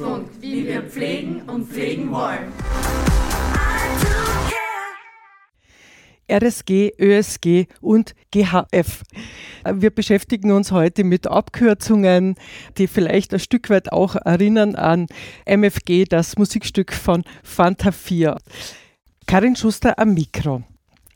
Pflegestützpunkt, wie wir pflegen und pflegen wollen. RSG, ÖSG und GHF. Wir beschäftigen uns heute mit Abkürzungen, die vielleicht ein Stück weit auch erinnern an MFG, das Musikstück von Fanta 4. Karin Schuster am Mikro.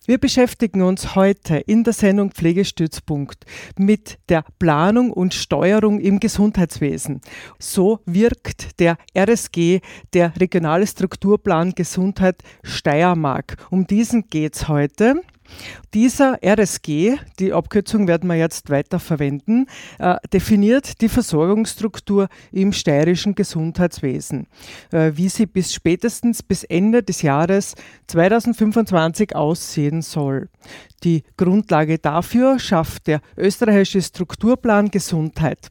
Wir beschäftigen uns heute in der Sendung Pflegestützpunkt mit der Planung und Steuerung im Gesundheitswesen. So wirkt der RSG, der Regionale Strukturplan Gesundheit Steiermark. Um diesen geht es heute. Dieser RSG, die Abkürzung werden wir jetzt weiter verwenden, äh, definiert die Versorgungsstruktur im steirischen Gesundheitswesen, äh, wie sie bis spätestens bis Ende des Jahres 2025 aussehen soll. Die Grundlage dafür schafft der österreichische Strukturplan Gesundheit.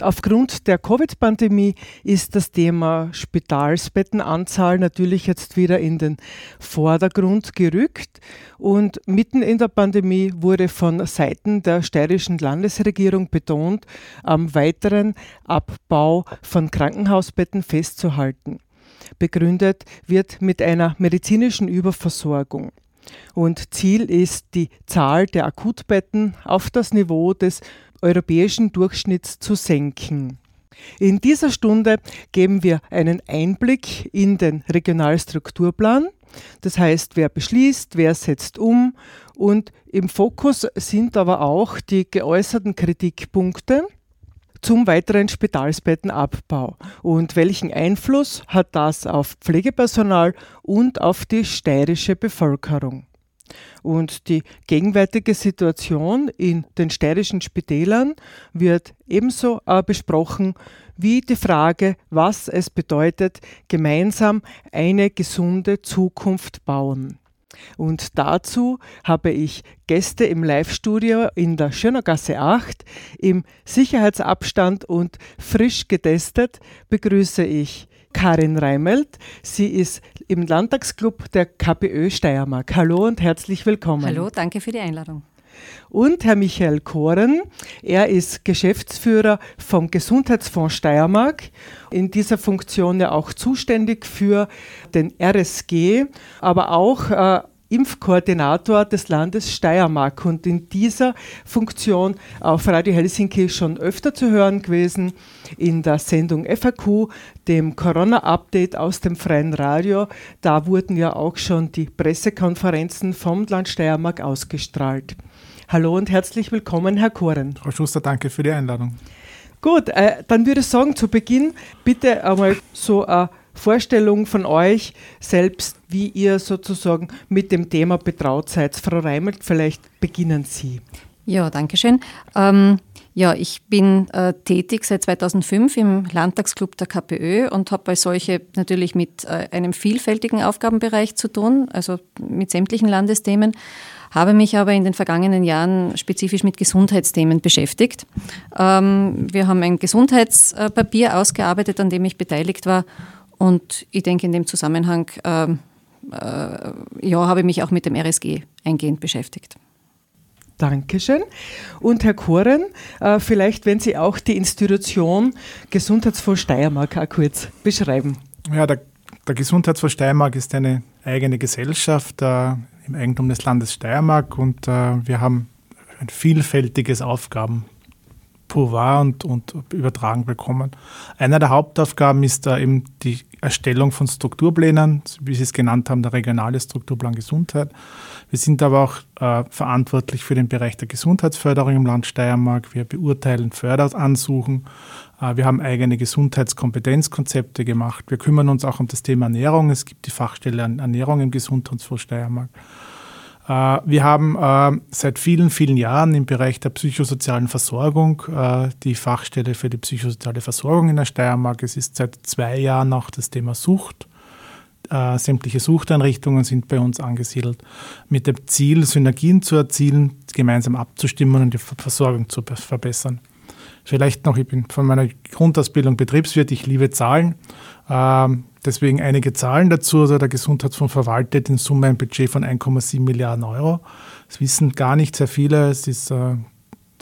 Aufgrund der Covid-Pandemie ist das Thema Spitalsbettenanzahl natürlich jetzt wieder in den Vordergrund gerückt. Und mitten in der Pandemie wurde von Seiten der steirischen Landesregierung betont, am weiteren Abbau von Krankenhausbetten festzuhalten. Begründet wird mit einer medizinischen Überversorgung. Und Ziel ist, die Zahl der Akutbetten auf das Niveau des europäischen Durchschnitts zu senken. In dieser Stunde geben wir einen Einblick in den Regionalstrukturplan. Das heißt, wer beschließt, wer setzt um und im Fokus sind aber auch die geäußerten Kritikpunkte zum weiteren Spitalsbettenabbau und welchen Einfluss hat das auf Pflegepersonal und auf die steirische Bevölkerung. Und die gegenwärtige Situation in den steirischen Spitälern wird ebenso äh, besprochen wie die Frage, was es bedeutet, gemeinsam eine gesunde Zukunft bauen. Und dazu habe ich Gäste im Live-Studio in der Schönergasse 8 im Sicherheitsabstand und frisch getestet begrüße ich Karin Reimelt. Sie ist im Landtagsclub der KPÖ Steiermark. Hallo und herzlich willkommen. Hallo, danke für die Einladung. Und Herr Michael Koren, er ist Geschäftsführer vom Gesundheitsfonds Steiermark, in dieser Funktion ja auch zuständig für den RSG, aber auch äh, Impfkoordinator des Landes Steiermark und in dieser Funktion auf Radio Helsinki schon öfter zu hören gewesen, in der Sendung FAQ, dem Corona-Update aus dem freien Radio. Da wurden ja auch schon die Pressekonferenzen vom Land Steiermark ausgestrahlt. Hallo und herzlich willkommen, Herr Koren. Frau Schuster, danke für die Einladung. Gut, äh, dann würde ich sagen, zu Beginn bitte einmal so eine Vorstellung von euch selbst, wie ihr sozusagen mit dem Thema betraut seid. Frau Reimelt, vielleicht beginnen Sie. Ja, danke schön. Ähm, ja, ich bin äh, tätig seit 2005 im Landtagsclub der KPÖ und habe als solche natürlich mit äh, einem vielfältigen Aufgabenbereich zu tun, also mit sämtlichen Landesthemen, habe mich aber in den vergangenen Jahren spezifisch mit Gesundheitsthemen beschäftigt. Ähm, wir haben ein Gesundheitspapier ausgearbeitet, an dem ich beteiligt war und ich denke, in dem Zusammenhang äh, äh, ja, habe ich mich auch mit dem RSG eingehend beschäftigt. Dankeschön. Und Herr Koren, äh, vielleicht, wenn Sie auch die Institution Gesundheitsfonds Steiermark auch kurz beschreiben. Ja, der, der Gesundheitsfonds Steiermark ist eine eigene Gesellschaft äh, im Eigentum des Landes Steiermark und äh, wir haben ein vielfältiges Aufgaben Pouvoir und, und übertragen bekommen. Einer der Hauptaufgaben ist da eben die Erstellung von Strukturplänen, wie Sie es genannt haben, der regionale Strukturplan Gesundheit. Wir sind aber auch äh, verantwortlich für den Bereich der Gesundheitsförderung im Land Steiermark. Wir beurteilen Förderansuchen. Äh, wir haben eigene Gesundheitskompetenzkonzepte gemacht. Wir kümmern uns auch um das Thema Ernährung. Es gibt die Fachstelle Ernährung im Gesundheitsfonds Steiermark. Äh, wir haben äh, seit vielen, vielen Jahren im Bereich der psychosozialen Versorgung äh, die Fachstelle für die psychosoziale Versorgung in der Steiermark. Es ist seit zwei Jahren auch das Thema Sucht. Sämtliche Suchteinrichtungen sind bei uns angesiedelt, mit dem Ziel, Synergien zu erzielen, gemeinsam abzustimmen und die Versorgung zu verbessern. Vielleicht noch, ich bin von meiner Grundausbildung Betriebswirt, ich liebe Zahlen. Ähm, Deswegen einige Zahlen dazu. Also der Gesundheitsfonds verwaltet in Summe ein Budget von 1,7 Milliarden Euro. Das wissen gar nicht sehr viele. Es ist äh,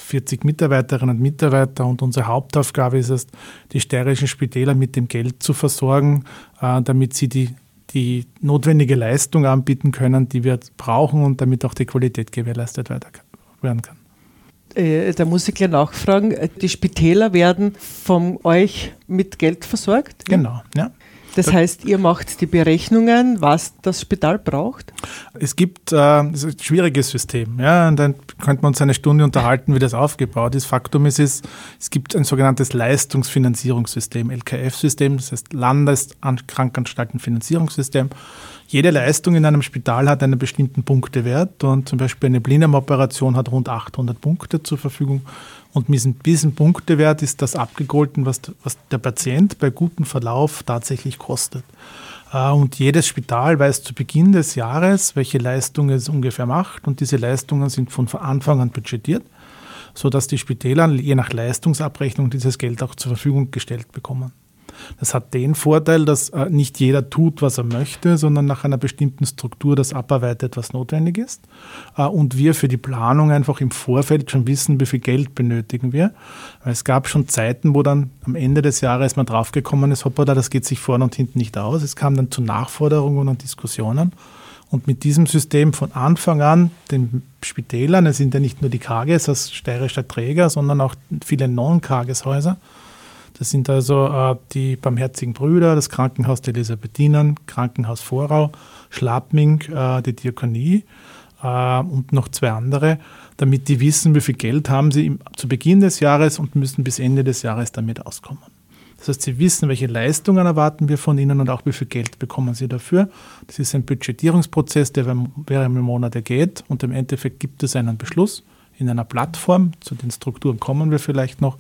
40 Mitarbeiterinnen und Mitarbeiter und unsere Hauptaufgabe ist es, die steirischen Spitäler mit dem Geld zu versorgen, äh, damit sie die, die notwendige Leistung anbieten können, die wir brauchen und damit auch die Qualität gewährleistet werden kann. Äh, da muss ich gleich nachfragen, die Spitäler werden von euch mit Geld versorgt? Genau, ja. Das heißt, ihr macht die Berechnungen, was das Spital braucht? Es gibt äh, ein schwieriges System. Ja, und dann könnte man uns eine Stunde unterhalten, wie das aufgebaut ist. Faktum ist, es, es gibt ein sogenanntes Leistungsfinanzierungssystem, LKF-System, das heißt Landeskrankenanstaltenfinanzierungssystem. Jede Leistung in einem Spital hat einen bestimmten Punktewert und zum Beispiel eine Blinddarmoperation hat rund 800 Punkte zur Verfügung. Und mit diesem Punktewert ist das abgegolten, was, was der Patient bei gutem Verlauf tatsächlich kostet. Äh, und jedes Spital weiß zu Beginn des Jahres, welche Leistungen es ungefähr macht. Und diese Leistungen sind von Anfang an budgetiert, sodass die Spitäler je nach Leistungsabrechnung dieses Geld auch zur Verfügung gestellt bekommen. Das hat den Vorteil, dass äh, nicht jeder tut, was er möchte, sondern nach einer bestimmten Struktur das abarbeitet, was notwendig ist. Äh, und wir für die Planung einfach im Vorfeld schon wissen, wie viel Geld benötigen wir. Weil es gab schon Zeiten, wo dann am Ende des Jahres man draufgekommen ist, hoppala, das geht sich vorne und hinten nicht aus. Es kam dann zu Nachforderungen und Diskussionen. Und mit diesem System von Anfang an den Spitälern, es sind ja nicht nur die KGs als steirischer Träger, sondern auch viele Non-KGs-Häuser, das sind also äh, die Barmherzigen Brüder, das Krankenhaus der Elisabethinen, Krankenhaus Vorau, Schlappming, äh, die Diakonie äh, und noch zwei andere, damit die wissen, wie viel Geld haben sie im, zu Beginn des Jahres und müssen bis Ende des Jahres damit auskommen. Das heißt, sie wissen, welche Leistungen erwarten wir von ihnen und auch wie viel Geld bekommen sie dafür. Das ist ein Budgetierungsprozess, der mehrere Monate geht und im Endeffekt gibt es einen Beschluss in einer Plattform. Zu den Strukturen kommen wir vielleicht noch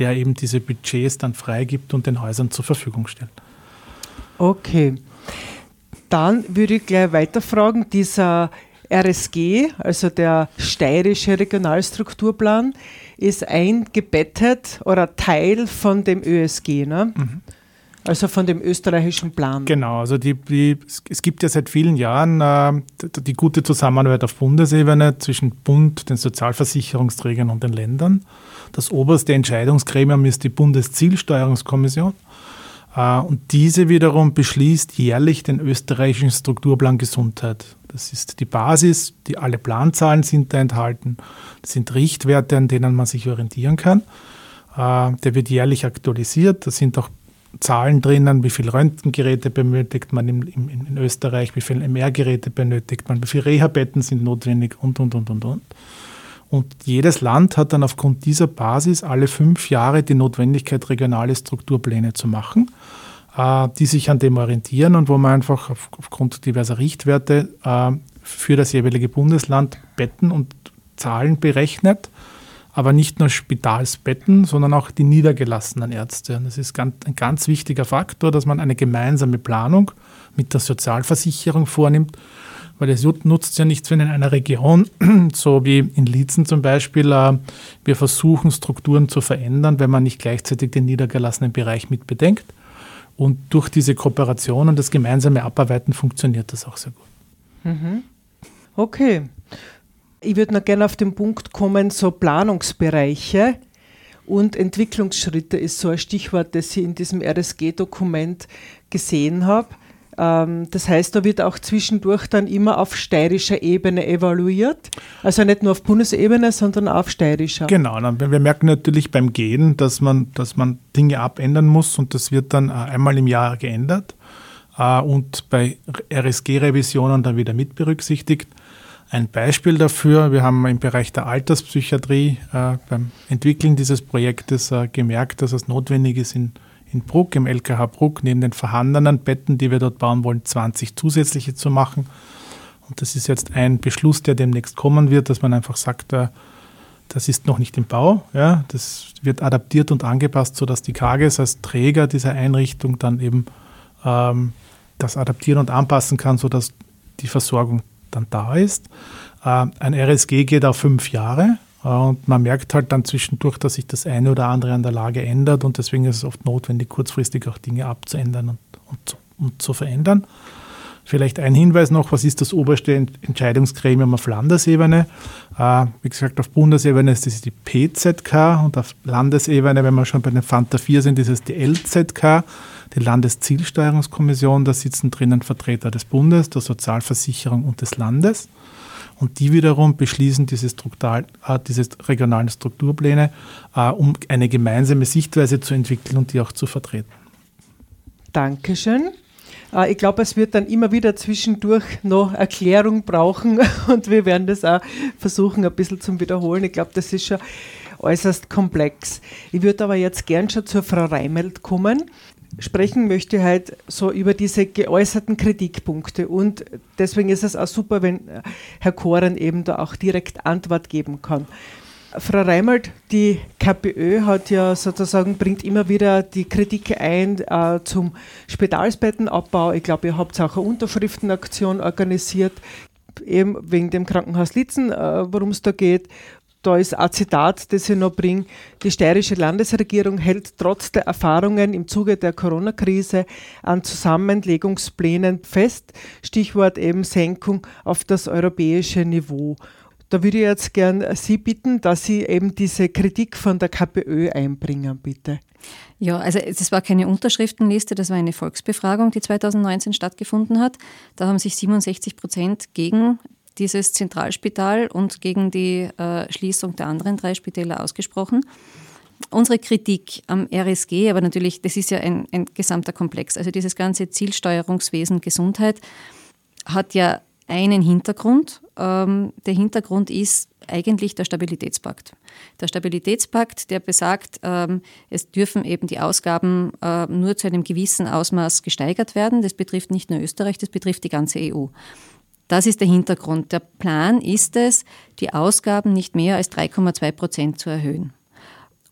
der eben diese Budgets dann freigibt und den Häusern zur Verfügung stellt. Okay. Dann würde ich gleich weiterfragen, dieser RSG, also der steirische Regionalstrukturplan, ist eingebettet oder Teil von dem ÖSG, ne? Mhm. Also von dem österreichischen Plan. Genau, also die, die, es gibt ja seit vielen Jahren äh, die, die gute Zusammenarbeit auf Bundesebene zwischen Bund, den Sozialversicherungsträgern und den Ländern. Das oberste Entscheidungsgremium ist die Bundeszielsteuerungskommission. Äh, und diese wiederum beschließt jährlich den österreichischen Strukturplan Gesundheit. Das ist die Basis, die alle Planzahlen sind da enthalten. Das sind Richtwerte, an denen man sich orientieren kann. Äh, der wird jährlich aktualisiert. Da sind auch Zahlen drinnen, wie viele Röntgengeräte benötigt man in, Österreich, wie viele MR-Geräte benötigt man, wie viele Reha-Betten sind notwendig und, und, und, und, und. Und jedes Land hat dann aufgrund dieser Basis alle fünf Jahre die Notwendigkeit, regionale Strukturpläne zu machen, äh, die sich an dem orientieren und wo man einfach auf, aufgrund diverser Richtwerte äh, für das jeweilige Bundesland Betten und Zahlen berechnet, aber nicht nur Spitalsbetten, sondern auch die niedergelassenen Ärzte. Und das ist ein ganz wichtiger Faktor, dass man eine gemeinsame Planung mit der Sozialversicherung vornimmt weil es nutzt ja nichts, wenn in einer Region, so wie in Liezen zum Beispiel, äh, wir versuchen, Strukturen zu verändern, wenn man nicht gleichzeitig den niedergelassenen Bereich mit bedenkt. Und durch diese Kooperation und das gemeinsame Abarbeiten funktioniert das auch sehr gut. Mhm. Okay. Ich würde noch gerne auf den Punkt kommen, so Planungsbereiche und Entwicklungsschritte ist so ein Stichwort, das ich in diesem RSG-Dokument gesehen habe. Ähm, das heißt, da wird auch zwischendurch dann immer auf steirischer Ebene evaluiert. Also nicht nur auf Bundesebene, sondern auf steirischer. Genau, wir merken natürlich beim Gehen, dass man, dass man Dinge abändern muss und das wird dann äh, einmal im Jahr geändert äh, und bei RSG-Revisionen dann wieder mit berücksichtigt. Ein Beispiel dafür, wir haben im Bereich der Alterspsychiatrie äh, beim Entwickeln dieses Projektes gemerkt, dass es notwendig ist, in in Bruck, im LKH Bruck, neben den vorhandenen Betten, die wir dort bauen wollen, 20 zusätzliche zu machen. Und das ist jetzt ein Beschluss, der demnächst kommen wird, dass man einfach sagt, äh, das ist noch nicht im Bau. Ja, das wird adaptiert und angepasst, sodass die KGS als Träger dieser Einrichtung dann eben ähm, das adaptieren und anpassen kann, sodass die Versorgung dann da ist. Äh, ein RSG geht auf fünf Jahre. Und man merkt halt dann zwischendurch, dass sich das eine oder andere an der Lage ändert und deswegen ist es oft notwendig, kurzfristig auch Dinge abzuändern und, und, und zu verändern. Vielleicht ein Hinweis noch, was ist das oberste Entscheidungsgremium auf Landesebene? Äh, wie gesagt, auf Bundesebene ist das die PZK und auf Landesebene, wenn wir schon bei den Fanta 4 sind, ist es die LZK, die Landeszielsteuerungskommission. Da sitzen drinnen Vertreter des Bundes, der Sozialversicherung und des Landes. Und die wiederum beschließen diese, Struktur, äh, diese regionalen Strukturpläne, äh, um eine gemeinsame Sichtweise zu entwickeln und die auch zu vertreten. Dankeschön. Äh, ich glaube, es wird dann immer wieder zwischendurch noch Erklärung brauchen und wir werden das auch versuchen, ein bisschen zu wiederholen. Ich glaube, das ist schon äußerst komplex. Ich würde aber jetzt gern schon zur Frau Reimelt kommen. Sprechen möchte halt so über diese geäußerten Kritikpunkte und deswegen ist es auch super, wenn Herr Koren eben da auch direkt Antwort geben kann. Frau Reimert, die KPÖ hat ja sozusagen, bringt immer wieder die Kritik ein äh, zum Spitalsbettenabbau. Ich glaube, ihr habt auch eine Unterschriftenaktion organisiert, eben wegen dem Krankenhaus Litzen, äh, worum es da geht. Da ist ein Zitat, das ich noch bringe. Die steirische Landesregierung hält trotz der Erfahrungen im Zuge der Corona-Krise an Zusammenlegungsplänen fest. Stichwort eben Senkung auf das europäische Niveau. Da würde ich jetzt gern Sie bitten, dass Sie eben diese Kritik von der KPÖ einbringen, bitte. Ja, also das war keine Unterschriftenliste, das war eine Volksbefragung, die 2019 stattgefunden hat. Da haben sich 67 Prozent gegen dieses Zentralspital und gegen die äh, Schließung der anderen drei Spitäler ausgesprochen. Unsere Kritik am RSG, aber natürlich, das ist ja ein, ein gesamter Komplex. Also dieses ganze Zielsteuerungswesen Gesundheit hat ja einen Hintergrund. Ähm, der Hintergrund ist eigentlich der Stabilitätspakt. Der Stabilitätspakt, der besagt, ähm, es dürfen eben die Ausgaben äh, nur zu einem gewissen Ausmaß gesteigert werden. Das betrifft nicht nur Österreich, das betrifft die ganze EU. Das ist der Hintergrund. Der Plan ist es, die Ausgaben nicht mehr als 3,2 Prozent zu erhöhen.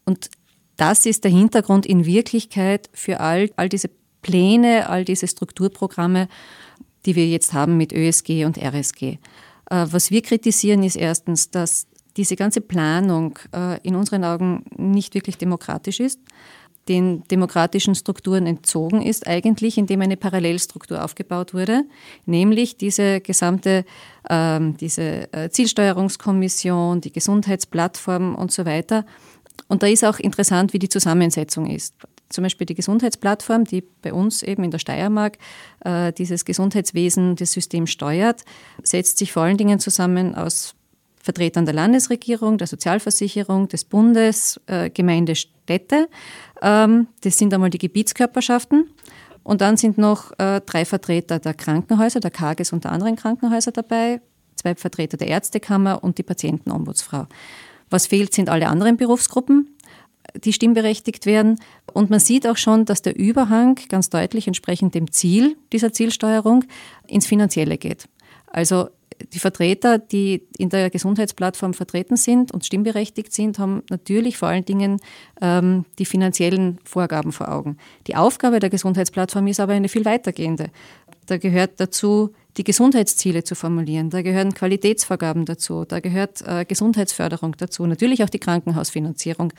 Und das ist der Hintergrund in Wirklichkeit für all, all diese Pläne, all diese Strukturprogramme, die wir jetzt haben mit ÖSG und RSG. Äh, was wir kritisieren, ist erstens, dass diese ganze Planung äh, in unseren Augen nicht wirklich demokratisch ist, den demokratischen Strukturen entzogen ist, eigentlich indem eine Parallelstruktur aufgebaut wurde, nämlich diese gesamte ähm, diese äh, Zielsteuerungskommission, die Gesundheitsplattform und so weiter. Und da ist auch interessant, wie die Zusammensetzung ist zum Beispiel die Gesundheitsplattform, die bei uns eben in der Steiermark äh, dieses Gesundheitswesen, das System steuert, setzt sich vor allen Dingen zusammen aus Vertretern der Landesregierung, der Sozialversicherung, des Bundes, äh, Gemeinde, Städte. Ähm, das sind einmal die Gebietskörperschaften. Und dann sind noch äh, drei Vertreter der Krankenhäuser, der KAGES und der anderen Krankenhäuser dabei, zwei Vertreter der Ärztekammer und die Patientenombudsfrau. Was fehlt, sind alle anderen Berufsgruppen die stimmberechtigt werden. Und man sieht auch schon, dass der Überhang ganz deutlich entsprechend dem Ziel dieser Zielsteuerung ins Finanzielle geht. Also die Vertreter, die in der Gesundheitsplattform vertreten sind und stimmberechtigt sind, haben natürlich vor allen Dingen ähm, die finanziellen Vorgaben vor Augen. Die Aufgabe der Gesundheitsplattform ist aber eine viel weitergehende. Da gehört dazu, die Gesundheitsziele zu formulieren. Da gehören Qualitätsvorgaben dazu, da gehört äh, Gesundheitsförderung dazu, natürlich auch die Krankenhausfinanzierung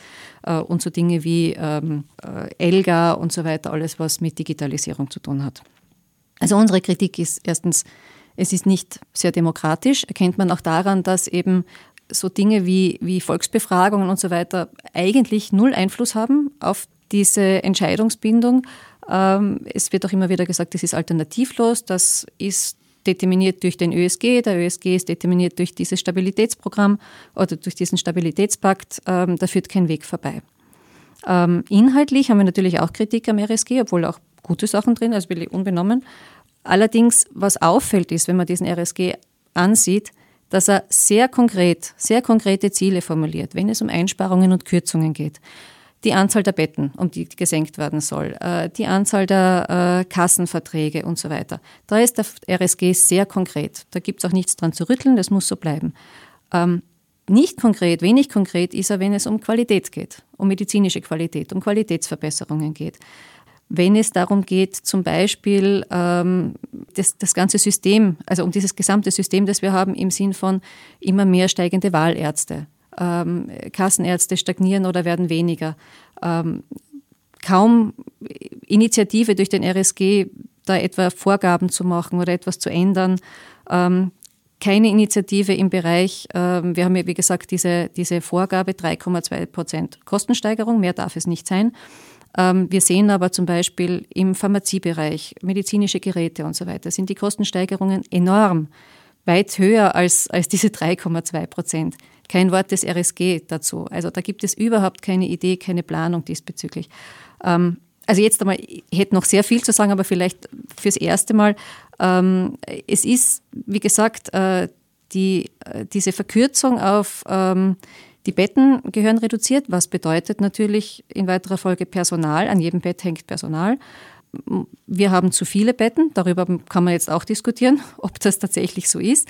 äh, und so Dinge wie ähm, äh, ELGA und so weiter, alles, was mit Digitalisierung zu tun hat. Also unsere Kritik ist erstens, es ist nicht sehr demokratisch, erkennt man auch daran, dass eben so Dinge wie, wie Volksbefragungen und so weiter eigentlich null Einfluss haben auf diese Entscheidungsbindung. Ähm, es wird auch immer wieder gesagt, das ist alternativlos, das ist determiniert durch den ÖSG. Der ÖSG ist determiniert durch dieses Stabilitätsprogramm oder durch diesen Stabilitätspakt. Ähm, da führt kein Weg vorbei. Ähm, inhaltlich haben wir natürlich auch Kritik am RSG, obwohl auch gute Sachen drin, also will ich unbenommen. Allerdings, was auffällt, ist, wenn man diesen RSG ansieht, dass er sehr konkret, sehr konkrete Ziele formuliert, wenn es um Einsparungen und Kürzungen geht. die Anzahl der Betten, um die gesenkt werden soll, äh, die Anzahl der äh, Kassenverträge und so weiter. Da ist der RSG sehr konkret. Da gibt es auch nichts dran zu rütteln, das muss so bleiben. Ähm, nicht konkret, wenig konkret ist er, wenn es um Qualität geht, um medizinische Qualität, um Qualitätsverbesserungen geht. Wenn es darum geht, zum Beispiel ähm, das, das ganze System, also um dieses gesamte System, das wir haben, im Sinn von immer mehr steigende Wahlärzte. Ähm, Kassenärzte stagnieren oder werden weniger. Ähm, kaum Initiative durch den RSG, da etwa Vorgaben zu machen oder etwas zu ändern. Ähm, keine Initiative im Bereich, ähm, wir haben ja wie gesagt diese, diese Vorgabe 3,2 Prozent Kostensteigerung, mehr darf es nicht sein. Ähm, wir sehen aber zum Beispiel im Pharmaziebereich, medizinische Geräte und so weiter, sind die Kostensteigerungen enorm, weit höher als, als diese 3,2 Prozent. Kein Wort des RSG dazu. Also da gibt es überhaupt keine Idee, keine Planung diesbezüglich. Ähm, also jetzt einmal, ich hätte noch sehr viel zu sagen, aber vielleicht fürs erste Mal. Ähm, es ist, wie gesagt, äh, die, äh, diese Verkürzung auf die Betten gehören reduziert, was bedeutet natürlich in weiterer Folge Personal. An jedem Bett hängt Personal. Wir haben zu viele Betten, darüber kann man jetzt auch diskutieren, ob das tatsächlich so ist.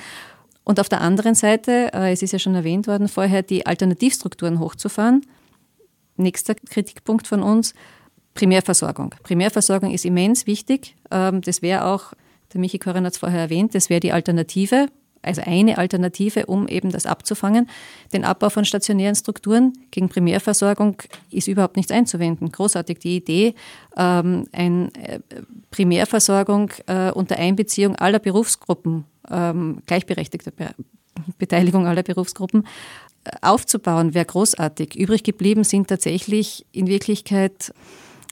Und auf der anderen Seite, äh, es ist ja schon erwähnt worden vorher, die Alternativstrukturen hochzufahren. Nächster Kritikpunkt von uns, Primärversorgung. Primärversorgung ist immens wichtig. Ähm, das wäre auch, der Michi Koren hat es vorher erwähnt, das wäre die Alternative, also eine Alternative, um eben das abzufangen. Den Abbau von stationären Strukturen gegen Primärversorgung ist überhaupt nichts einzuwenden. Großartig die Idee, ähm, eine äh, Primärversorgung äh, unter Einbeziehung aller Berufsgruppen, ähm, gleichberechtigte Beteiligung aller Berufsgruppen aufzubauen, wäre großartig. Übrig geblieben sind tatsächlich in Wirklichkeit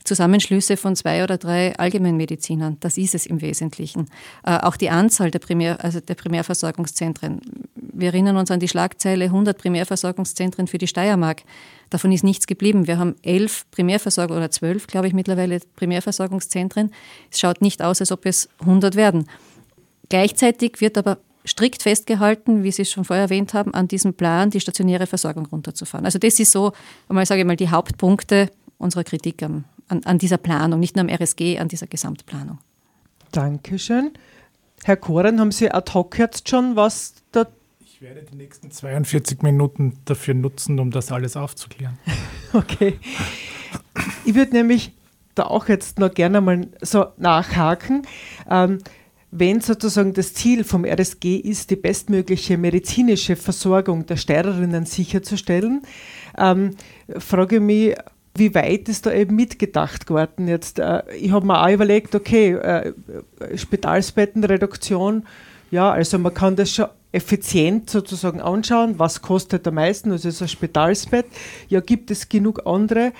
Zusammenschlüsse von zwei oder drei Allgemeinmedizinern. Das ist es im Wesentlichen. Äh, auch die Anzahl der, Primär, also der Primärversorgungszentren. Wir erinnern uns an die Schlagzeile 100 Primärversorgungszentren für die Steiermark. Davon ist nichts geblieben. Wir haben elf Primärversorgung oder zwölf, glaube ich, mittlerweile Primärversorgungszentren. Es schaut nicht aus, als ob es 100 werden. Gleichzeitig wird aber strikt festgehalten, wie Sie es schon vorher erwähnt haben, an diesem Plan, die stationäre Versorgung runterzufahren. Also das ist so, einmal sage ich mal, die Hauptpunkte unserer Kritik am, an, an dieser Planung, nicht nur am RSG, an dieser Gesamtplanung. Dankeschön. Herr Koren, haben Sie ad hoc jetzt schon was da? Ich werde die nächsten 42 Minuten dafür nutzen, um das alles aufzuklären. okay. Ich würde nämlich da auch jetzt noch gerne mal so nachhaken. Ähm, wenn sozusagen das Ziel vom RSG ist, die bestmögliche medizinische Versorgung der Steirerinnen sicherzustellen, ähm, frage ich mich, wie weit ist da eben mitgedacht geworden jetzt? Äh, ich habe mir auch überlegt, okay, äh, Spitalsbettenreduktion, ja, also man kann das schon effizient sozusagen anschauen, was kostet am meisten, also ist ein Spitalsbett, ja, gibt es genug andere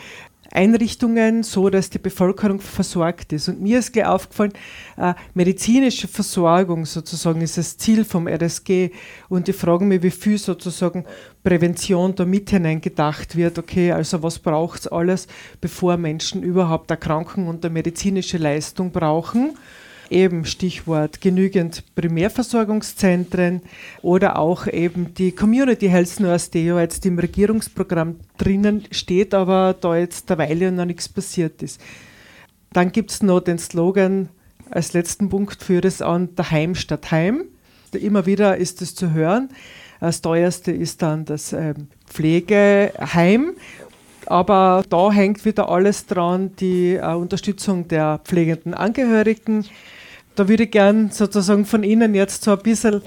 Einrichtungen, so dass die Bevölkerung versorgt ist. Und mir ist gleich aufgefallen, äh, medizinische Versorgung sozusagen ist das Ziel vom RSG. Und ich frage mich, wie viel sozusagen Prävention da mit hineingedacht wird. Okay, also was braucht es alles, bevor Menschen überhaupt Erkrankungen und eine medizinische Leistung brauchen? Eben Stichwort genügend Primärversorgungszentren oder auch eben die Community Health Nurse, die ja jetzt im Regierungsprogramm drinnen steht, aber da jetzt derweil noch nichts passiert ist. Dann gibt es noch den Slogan als letzten Punkt für das an, daheim statt Heim. Immer wieder ist es zu hören. Das teuerste ist dann das ähm, Pflegeheim aber da hängt wieder alles dran, die äh, Unterstützung der pflegenden Angehörigen, da würde ich gern sozusagen von Ihnen jetzt so ein bisschen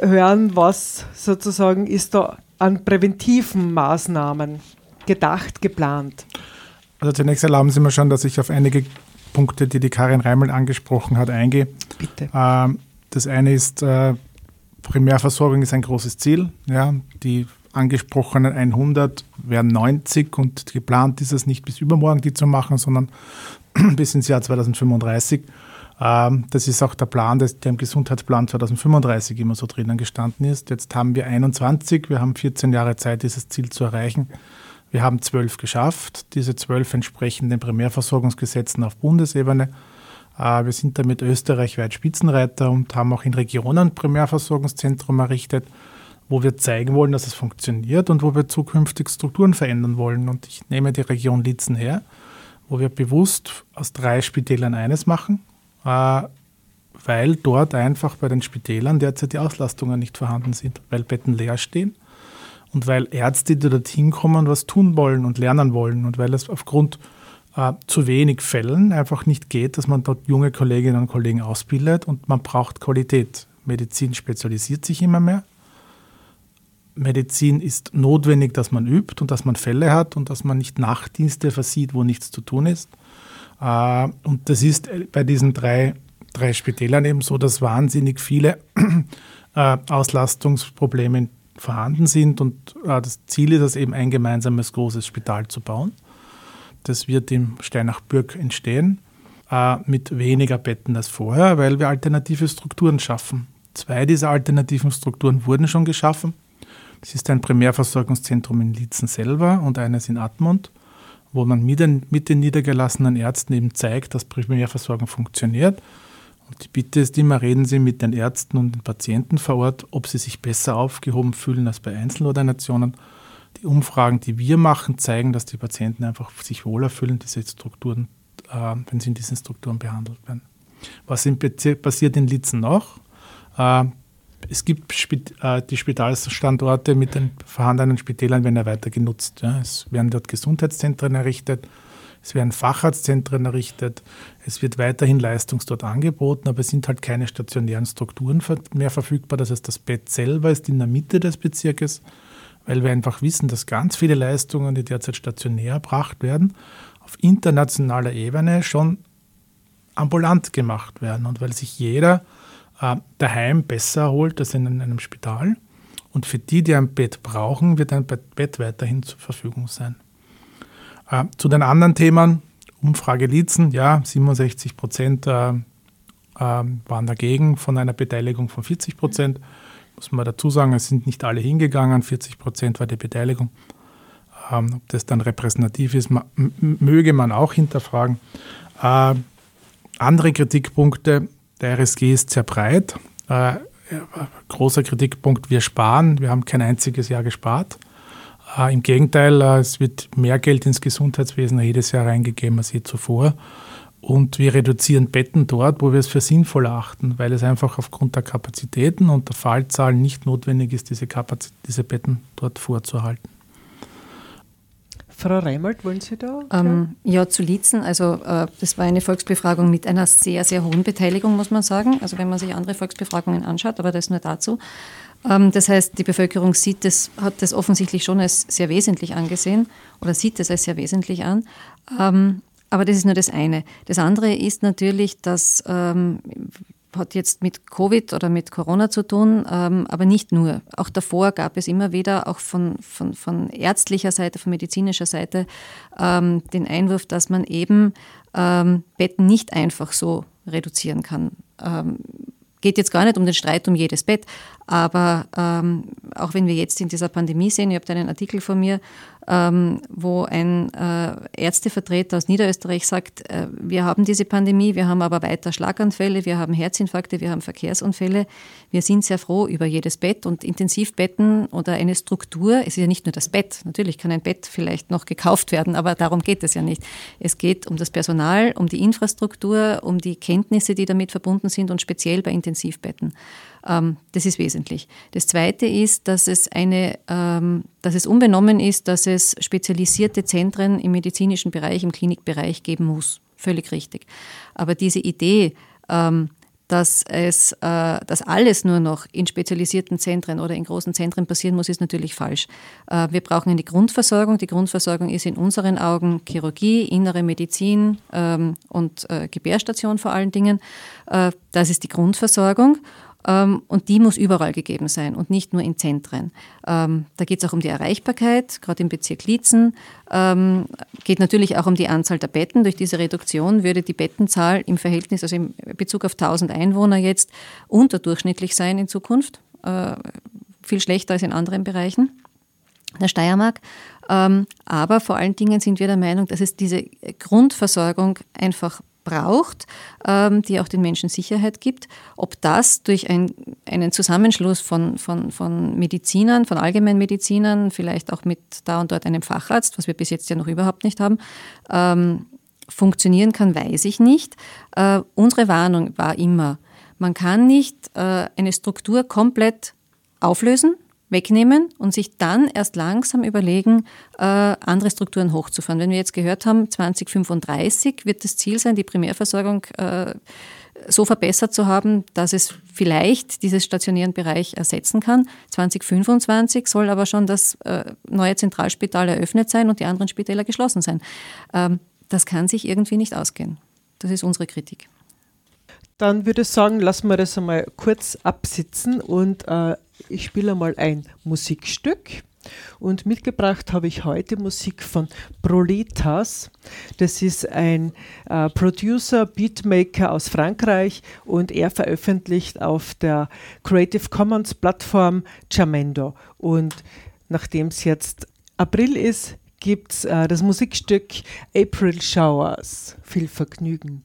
hören, was sozusagen ist da an präventiven Maßnahmen gedacht, geplant. Also zunächst erlauben Sie mir schon, dass ich auf einige Punkte, die die Karin Reimel angesprochen hat, eingehe. Bitte. Ähm, das eine ist, äh, Primärversorgung ist ein großes Ziel. Ja, die angesprochenen 100 werden 90 und geplant ist es nicht bis übermorgen die zu machen, sondern bis ins Jahr 2035. Ähm, das ist auch der Plan, der im Gesundheitsplan 2035 immer so drinnen gestanden ist. Jetzt haben wir 21, wir haben 14 Jahre Zeit, dieses Ziel zu erreichen. Wir haben zwölf geschafft. Diese zwölf entsprechen den Primärversorgungsgesetzen auf Bundesebene. Äh, wir sind damit österreichweit Spitzenreiter und haben auch in Regionen Primärversorgungszentrum errichtet. Wo wir zeigen wollen, dass es funktioniert und wo wir zukünftig Strukturen verändern wollen. Und ich nehme die Region Litzen her, wo wir bewusst aus drei Spitälern eines machen, äh, weil dort einfach bei den Spitälern derzeit die Auslastungen nicht vorhanden sind, weil Betten leer stehen und weil Ärzte, die dorthin kommen, was tun wollen und lernen wollen und weil es aufgrund äh, zu wenig Fällen einfach nicht geht, dass man dort junge Kolleginnen und Kollegen ausbildet und man braucht Qualität. Medizin spezialisiert sich immer mehr. Medizin ist notwendig, dass man übt und dass man Fälle hat und dass man nicht Nachtdienste versieht, wo nichts zu tun ist. Äh, und das ist bei diesen drei, drei Spitälern eben so, dass wahnsinnig viele äh, Auslastungsprobleme vorhanden sind und äh, das Ziel ist es eben ein gemeinsames großes Spital zu bauen. Das wird im Steinach-Bürg entstehen mit weniger Betten als vorher, weil wir alternative Strukturen schaffen. Zwei dieser alternativen Strukturen wurden schon geschaffen. Das ist ein Primärversorgungszentrum in Lietzen selber und eines in Admont, wo man mit den, mit den niedergelassenen Ärzten eben zeigt, dass Primärversorgung funktioniert. Und die Bitte ist immer, reden Sie mit den Ärzten und den Patienten vor Ort, ob sie sich besser aufgehoben fühlen als bei Einzelordinationen. Die Umfragen, die wir machen, zeigen, dass die Patienten einfach sich wohler fühlen, diese Strukturen, äh, wenn sie in diesen Strukturen behandelt werden. Was passiert in Lietzen noch? Äh, es gibt äh, die Spitalsstandorte mit den vorhandenen Spitälern werden ja weiter genutzt. Es werden dort Gesundheitszentren errichtet, es werden Facharztzentren errichtet, es wird weiterhin Leistungs dort angeboten, aber es sind halt keine stationären Strukturen mehr verfügbar. Das heißt, das Bett selber ist in der Mitte des Bezirkes, weil wir einfach wissen, dass ganz viele Leistungen, die derzeit stationär erbracht werden, auf internationaler Ebene schon ambulant gemacht werden und weil sich jeder äh, daheim besser erholt als in einem Spital. Und für die, die ein Bett brauchen, wird ein Bett weiterhin zur Verfügung sein. Äh, zu den anderen Themen, Umfrage Lietzen, ja, 67 Prozent äh, waren dagegen von einer Beteiligung von 40 Prozent. Muss man dazu sagen, es sind nicht alle hingegangen, 40 Prozent war die Beteiligung. Ähm, ob das dann repräsentativ ist, möge man auch hinterfragen. Äh, andere Kritikpunkte, der RSG ist sehr breit. Äh, großer Kritikpunkt, wir sparen. Wir haben kein einziges Jahr gespart. Äh, Im Gegenteil, äh, es wird mehr Geld ins Gesundheitswesen jedes Jahr reingegeben als je zuvor. Und wir reduzieren Betten dort, wo wir es für sinnvoll achten, weil es einfach aufgrund der Kapazitäten und der Fallzahlen nicht notwendig ist, diese, Kapazit diese Betten dort vorzuhalten. Frau Reimold, wollen Sie da? Ähm, ja, zu Lietzen. Also äh, das war eine Volksbefragung mit einer sehr, sehr hohen Beteiligung, muss man sagen. Also wenn man sich andere Volksbefragungen anschaut, aber das nur dazu. Ähm, das heißt, die Bevölkerung sieht das, hat das offensichtlich schon als sehr wesentlich angesehen oder sieht das als sehr wesentlich an. Ähm, aber das ist nur das eine. Das andere ist natürlich, dass ähm, hat jetzt mit Covid oder mit Corona zu tun, ähm, aber nicht nur. Auch davor gab es immer wieder, auch von, von, von ärztlicher Seite, von medizinischer Seite, ähm, den Einwurf, dass man eben ähm, Betten nicht einfach so reduzieren kann. Ähm, geht jetzt gar nicht um den Streit um jedes Bett, aber ähm, auch wenn wir jetzt in dieser Pandemie sehen, ihr habt einen Artikel von mir, ähm, wo ein äh, Ärztevertreter aus Niederösterreich sagt, äh, wir haben diese Pandemie, wir haben aber weiter Schlaganfälle, wir haben Herzinfarkte, wir haben Verkehrsunfälle. Wir sind sehr froh über jedes Bett und Intensivbetten oder eine Struktur. Es ist ja nicht nur das Bett. Natürlich kann ein Bett vielleicht noch gekauft werden, aber darum geht es ja nicht. Es geht um das Personal, um die Infrastruktur, um die Kenntnisse, die damit verbunden sind und speziell bei Intensivbetten. Ähm, das ist wesentlich. Das Zweite ist, dass es, eine, ähm, dass es unbenommen ist, dass es spezialisierte Zentren im medizinischen Bereich, im Klinikbereich geben muss. Völlig richtig. Aber diese Idee, ähm, dass, es, äh, dass alles nur noch in spezialisierten Zentren oder in großen Zentren passieren muss, ist natürlich falsch. Äh, wir brauchen eine Grundversorgung. Die Grundversorgung ist in unseren Augen Chirurgie, innere Medizin und äh, Gebärstation vor allen Dingen. Das ist die Grundversorgung. Ähm, und die muss überall gegeben sein und nicht nur in Zentren. Ähm, da geht es auch um die Erreichbarkeit, gerade im Bezirk Lietzen. Ähm, geht natürlich auch um die Anzahl der Betten. Durch diese Reduktion würde die Bettenzahl im Verhältnis, also im Bezug auf 1000 Einwohner jetzt, unterdurchschnittlich sein in Zukunft. Äh, viel schlechter als in anderen Bereichen der Steiermark. aber vor allen Dingen sind wir der Meinung, dass es diese Grundversorgung einfach braucht, ähm, die auch den Menschen Sicherheit gibt. Ob das durch ein, einen Zusammenschluss von, von, von Medizinern, von Allgemeinmedizinern, vielleicht auch mit da und dort einem Facharzt, was wir bis jetzt ja noch überhaupt nicht haben, ähm, funktionieren kann, weiß ich nicht. Äh, unsere Warnung war immer, man kann nicht äh, eine Struktur komplett auflösen, wegnehmen und sich dann erst langsam überlegen, äh, andere Strukturen hochzufahren. Wenn wir jetzt gehört haben, 2035 wird das Ziel sein, die Primärversorgung äh, so verbessert zu haben, dass es vielleicht diesen stationären Bereich ersetzen kann. 2025 soll aber schon das äh, neue Zentralspital eröffnet sein und die anderen Spitäler geschlossen sein. Ähm, das kann sich irgendwie nicht ausgehen. Das ist unsere Kritik. Dann würde ich sagen, lassen wir das einmal kurz absitzen und äh, ich spiele mal ein Musikstück. Und mitgebracht habe ich heute Musik von Prolitas. Das ist ein äh, Producer, Beatmaker aus Frankreich und er veröffentlicht auf der Creative Commons Plattform Jamendo. Und nachdem es jetzt April ist, gibt es äh, das Musikstück April Showers. Viel Vergnügen.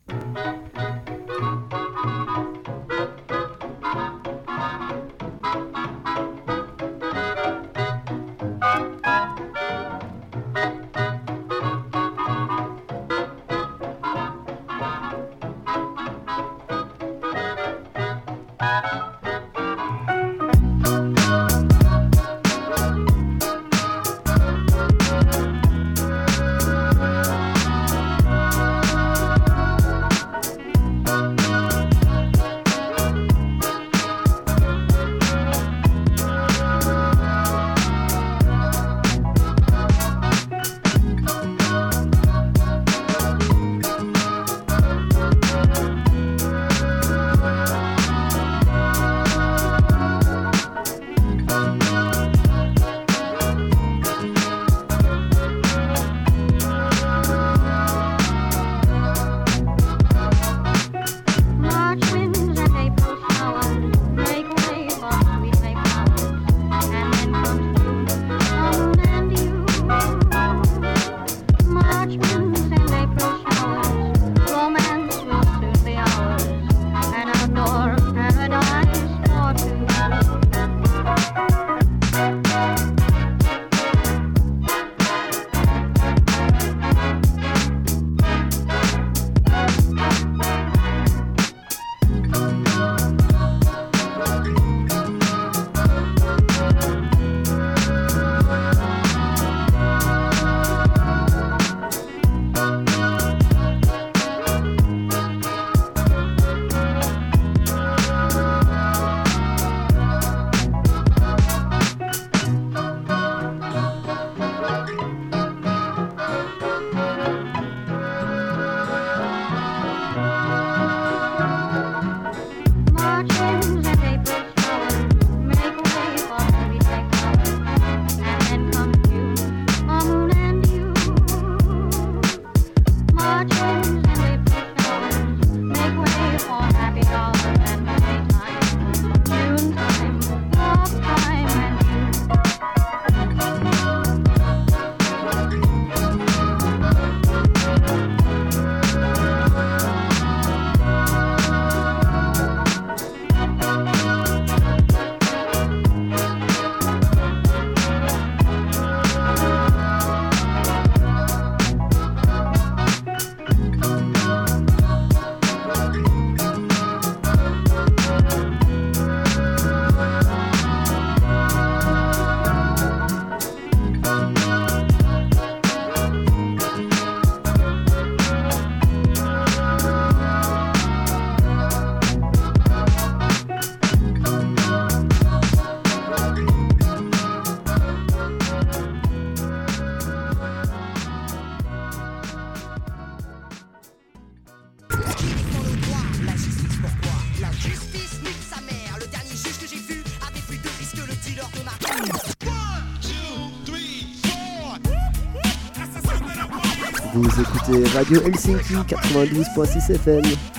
Radio Helsinki 92.6 FM.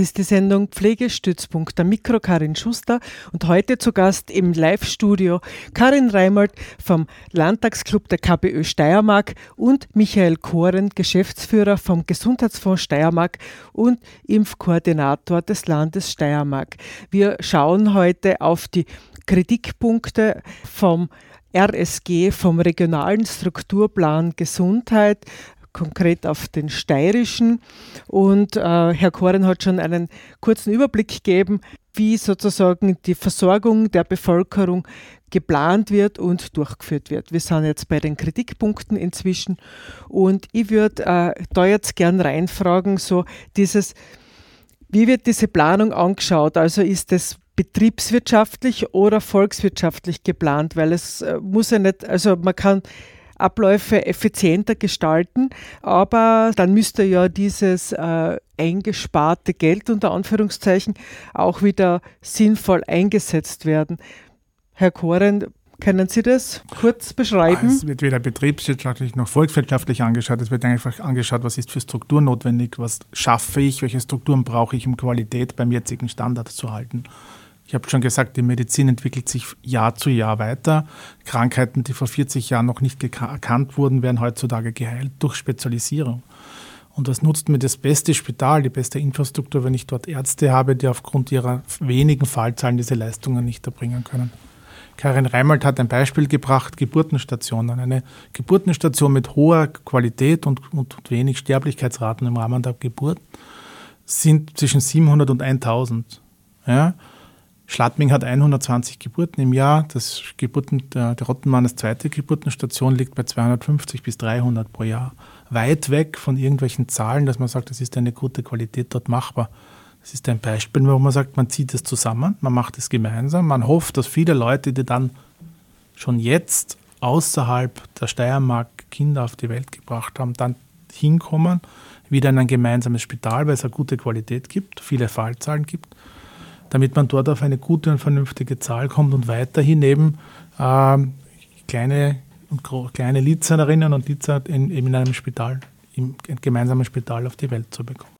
Ist die Sendung Pflegestützpunkt der Mikro Karin Schuster und heute zu Gast im Live-Studio Karin Reimold vom Landtagsclub der KPÖ Steiermark und Michael Koren, Geschäftsführer vom Gesundheitsfonds Steiermark und Impfkoordinator des Landes Steiermark. Wir schauen heute auf die Kritikpunkte vom RSG, vom regionalen Strukturplan Gesundheit, konkret auf den steirischen. Und äh, Herr Koren hat schon einen kurzen Überblick gegeben, wie sozusagen die Versorgung der Bevölkerung geplant wird und durchgeführt wird. Wir sind jetzt bei den Kritikpunkten inzwischen und ich würde äh, da jetzt gern reinfragen, so dieses, wie wird diese Planung angeschaut? Also ist es betriebswirtschaftlich oder volkswirtschaftlich geplant? Weil es äh, muss ja nicht, also man kann Abläufe effizienter gestalten. Aber dann müsste ja dieses äh, eingesparte Geld unter Anführungszeichen auch wieder sinnvoll eingesetzt werden. Herr Koren, können Sie das kurz beschreiben? Es wird weder betriebswirtschaftlich noch volkswirtschaftlich angeschaut. Es wird einfach angeschaut, was ist für Struktur notwendig, was schaffe ich, welche Strukturen brauche ich, um Qualität beim jetzigen Standard zu halten. Ich habe schon gesagt, die Medizin entwickelt sich Jahr zu Jahr weiter. Krankheiten, die vor 40 Jahren noch nicht erkannt wurden, werden heutzutage geheilt durch Spezialisierung. Und was nutzt mir das beste Spital, die beste Infrastruktur, wenn ich dort Ärzte habe, die aufgrund ihrer wenigen Fallzahlen diese Leistungen nicht erbringen können? Karin Reimold hat ein Beispiel gebracht, Geburtenstationen. Eine Geburtenstation mit hoher Qualität und, und wenig Sterblichkeitsraten im Rahmen der Geburt sind zwischen 700 und 1000. Ja? Schladming hat 120 Geburten im Jahr. Das Geburten, der, der Rottenmann, das zweite Geburtenstation, liegt bei 250 bis 300 pro Jahr. Weit weg von irgendwelchen Zahlen, dass man sagt, das ist eine gute Qualität dort machbar. Das ist ein Beispiel, wo man sagt, man zieht es zusammen, man macht es gemeinsam, man hofft, dass viele Leute, die dann schon jetzt außerhalb der Steiermark Kinder auf die Welt gebracht haben, dann hinkommen, wieder in ein gemeinsames Spital, weil es eine gute Qualität gibt, viele Fallzahlen gibt damit man dort auf eine gute und vernünftige Zahl kommt und weiterhin eben äh, kleine, kleine Lizernerinnen und Lizer in, in einem Spital, im gemeinsamen Spital auf die Welt zu bekommen.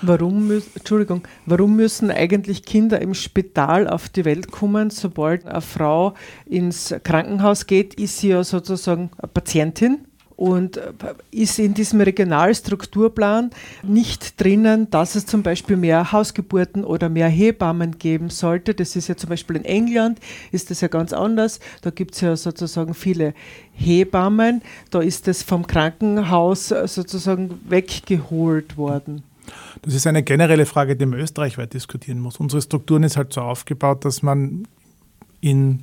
Warum, Entschuldigung, warum müssen eigentlich Kinder im Spital auf die Welt kommen? Sobald eine Frau ins Krankenhaus geht, ist sie ja sozusagen eine Patientin und äh, ist in diesem Regionalstrukturplan nicht drinnen, dass es zum Beispiel mehr Hausgeburten oder mehr Hebammen geben sollte. Das ist ja zum Beispiel in England, ist das ja ganz anders. Da gibt es ja sozusagen viele Hebammen. Da ist es vom Krankenhaus äh, sozusagen weggeholt worden. Das ist eine generelle Frage, die man österreichweit diskutieren muss. Unsere Strukturen ist halt so aufgebaut, dass man in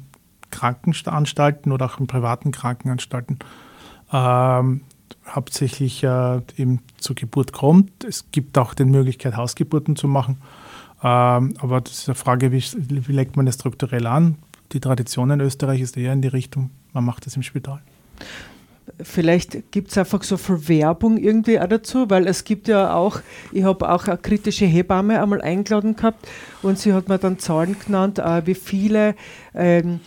Krankenanstalten oder auch in privaten Krankenanstalten ähm, hauptsächlich äh, eben zur Geburt kommt. Es gibt auch die Möglichkeit, Hausgeburten zu machen. Ähm, aber das ist eine Frage, wie, wie legt man das strukturell an? Die Tradition in Österreich ist eher in die Richtung, man macht das im Spital. Vielleicht gibt es einfach so viel Werbung irgendwie auch dazu, weil es gibt ja auch, ich habe auch eine kritische Hebamme einmal eingeladen gehabt und sie hat mir dann Zahlen genannt, äh, wie viele ähm,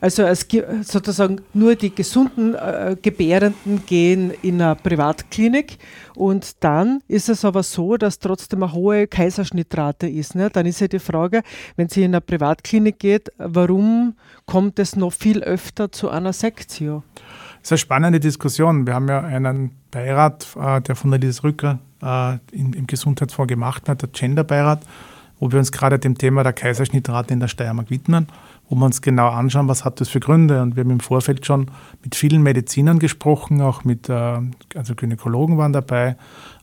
also es gibt sozusagen nur die gesunden äh, Gebärenden gehen in eine Privatklinik und dann ist es aber so, dass trotzdem eine hohe Kaiserschnittrate ist. Ne? Dann ist ja die Frage, wenn sie in eine Privatklinik geht, warum kommt es noch viel öfter zu einer Sektio? Das ist eine spannende Diskussion. Wir haben ja einen Beirat, äh, der von der Lise Rücker äh, im Gesundheitsfonds gemacht hat, der Genderbeirat, wo wir uns gerade dem Thema der Kaiserschnittrate in der Steiermark widmen wo wir uns genau anschauen, was hat das für Gründe. Und wir haben im Vorfeld schon mit vielen Medizinern gesprochen, auch mit, äh, also Gynäkologen waren dabei,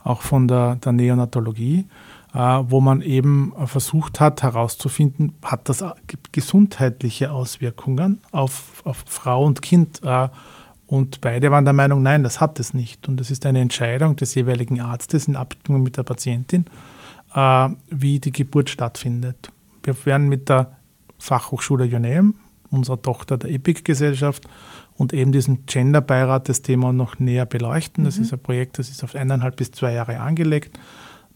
auch von der, der Neonatologie, äh, wo man eben versucht hat herauszufinden, hat das gesundheitliche Auswirkungen auf, auf Frau und Kind. Äh, und beide waren der Meinung, nein, das hat es nicht. Und es ist eine Entscheidung des jeweiligen Arztes in Abstimmung mit der Patientin, wie die Geburt stattfindet. Wir werden mit der Fachhochschule Joneum, unserer Tochter der EPIC-Gesellschaft, und eben diesen Gender-Beirat das Thema noch näher beleuchten. Das mhm. ist ein Projekt, das ist auf eineinhalb bis zwei Jahre angelegt.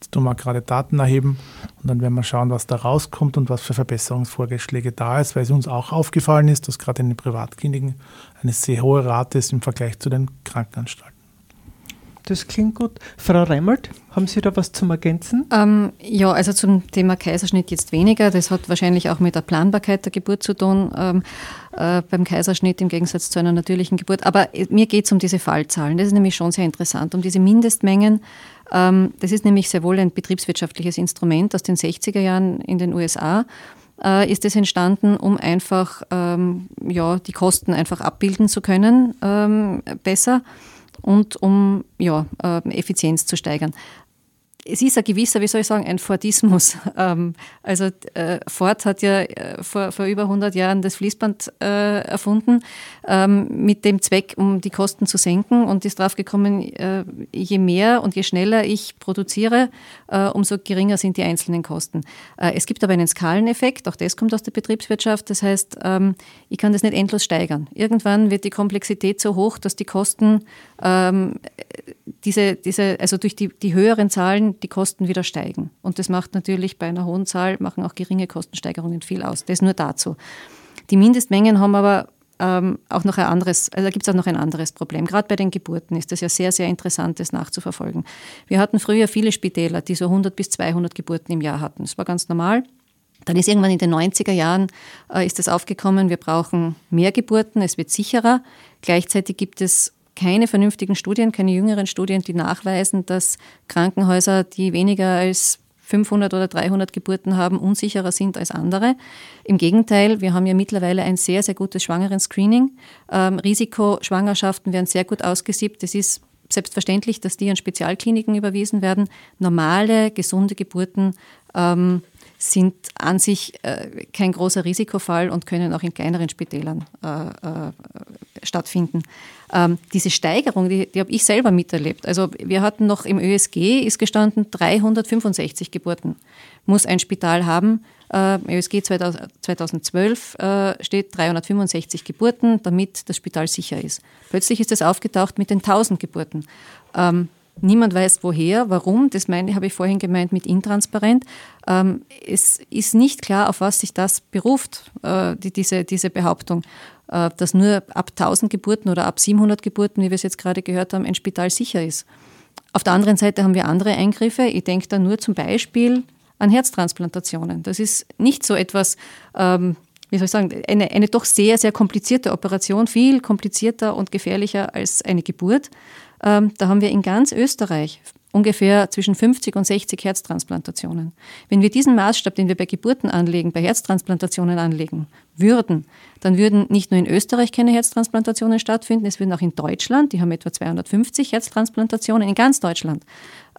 Jetzt tun wir gerade Daten erheben und dann werden wir schauen, was da rauskommt und was für Verbesserungsvorschläge da ist, weil es uns auch aufgefallen ist, dass gerade in den Privatkliniken eine sehr hohe Rate ist im Vergleich zu den Krankenanstalten. Das klingt gut. Frau Reimert, haben Sie da was zum Ergänzen? Ähm, ja, also zum Thema Kaiserschnitt jetzt weniger. Das hat wahrscheinlich auch mit der Planbarkeit der Geburt zu tun ähm, äh, beim Kaiserschnitt im Gegensatz zu einer natürlichen Geburt. Aber mir geht es um diese Fallzahlen. Das ist nämlich schon sehr interessant. Um diese Mindestmengen. Ähm, das ist nämlich sehr wohl ein betriebswirtschaftliches Instrument aus den 60er Jahren in den USA äh, ist es entstanden, um einfach ähm, ja, die Kosten einfach abbilden zu können ähm, besser und um ja, äh, Effizienz zu steigern es ist ein gewisser, wie soll ich sagen, ein Fordismus. Ähm, also äh, Ford hat ja äh, vor, vor über 100 Jahren das Fließband äh, erfunden ähm, mit dem Zweck, um die Kosten zu senken und ist drauf gekommen, äh, je mehr und je schneller ich produziere, äh, umso geringer sind die einzelnen Kosten. Äh, es gibt aber einen Skaleneffekt, auch das kommt aus der Betriebswirtschaft, das heißt, ähm, ich kann das nicht endlos steigern. Irgendwann wird die Komplexität so hoch, dass die Kosten ähm, diese, diese, also durch die, die höheren Zahlen die Kosten wieder steigen. Und das macht natürlich bei einer hohen Zahl, machen auch geringe Kostensteigerungen viel aus. Das nur dazu. Die Mindestmengen haben aber ähm, auch noch ein anderes, also da gibt es auch noch ein anderes Problem. Gerade bei den Geburten ist das ja sehr, sehr interessant, das nachzuverfolgen. Wir hatten früher viele Spitäler, die so 100 bis 200 Geburten im Jahr hatten. Das war ganz normal. Dann ist irgendwann in den 90er Jahren äh, ist es aufgekommen, wir brauchen mehr Geburten, es wird sicherer. Gleichzeitig gibt es keine vernünftigen Studien, keine jüngeren Studien, die nachweisen, dass Krankenhäuser, die weniger als 500 oder 300 Geburten haben, unsicherer sind als andere. Im Gegenteil, wir haben ja mittlerweile ein sehr, sehr gutes Schwangeren-Screening. Ähm, Risikoschwangerschaften werden sehr gut ausgesiebt. Es ist selbstverständlich, dass die an Spezialkliniken überwiesen werden. Normale, gesunde Geburten ähm, sind an sich äh, kein großer Risikofall und können auch in kleineren Spitälern äh, äh, stattfinden. Ähm, diese Steigerung, die, die habe ich selber miterlebt. Also wir hatten noch im ÖSG ist gestanden 365 Geburten muss ein Spital haben. Äh, Im ÖSG 2012 äh, steht 365 Geburten, damit das Spital sicher ist. Plötzlich ist es aufgetaucht mit den 1000 Geburten. Ähm, Niemand weiß woher, warum. Das meine, habe ich vorhin gemeint mit intransparent. Ähm, es ist nicht klar, auf was sich das beruft, äh, die, diese, diese Behauptung, äh, dass nur ab 1000 Geburten oder ab 700 Geburten, wie wir es jetzt gerade gehört haben, ein Spital sicher ist. Auf der anderen Seite haben wir andere Eingriffe. Ich denke da nur zum Beispiel an Herztransplantationen. Das ist nicht so etwas, ähm, wie soll ich sagen, eine, eine doch sehr, sehr komplizierte Operation, viel komplizierter und gefährlicher als eine Geburt. Ähm, da haben wir in ganz Österreich ungefähr zwischen 50 und 60 Herztransplantationen. Wenn wir diesen Maßstab, den wir bei Geburten anlegen, bei Herztransplantationen anlegen würden, dann würden nicht nur in Österreich keine Herztransplantationen stattfinden, es würden auch in Deutschland, die haben etwa 250 Herztransplantationen, in ganz Deutschland,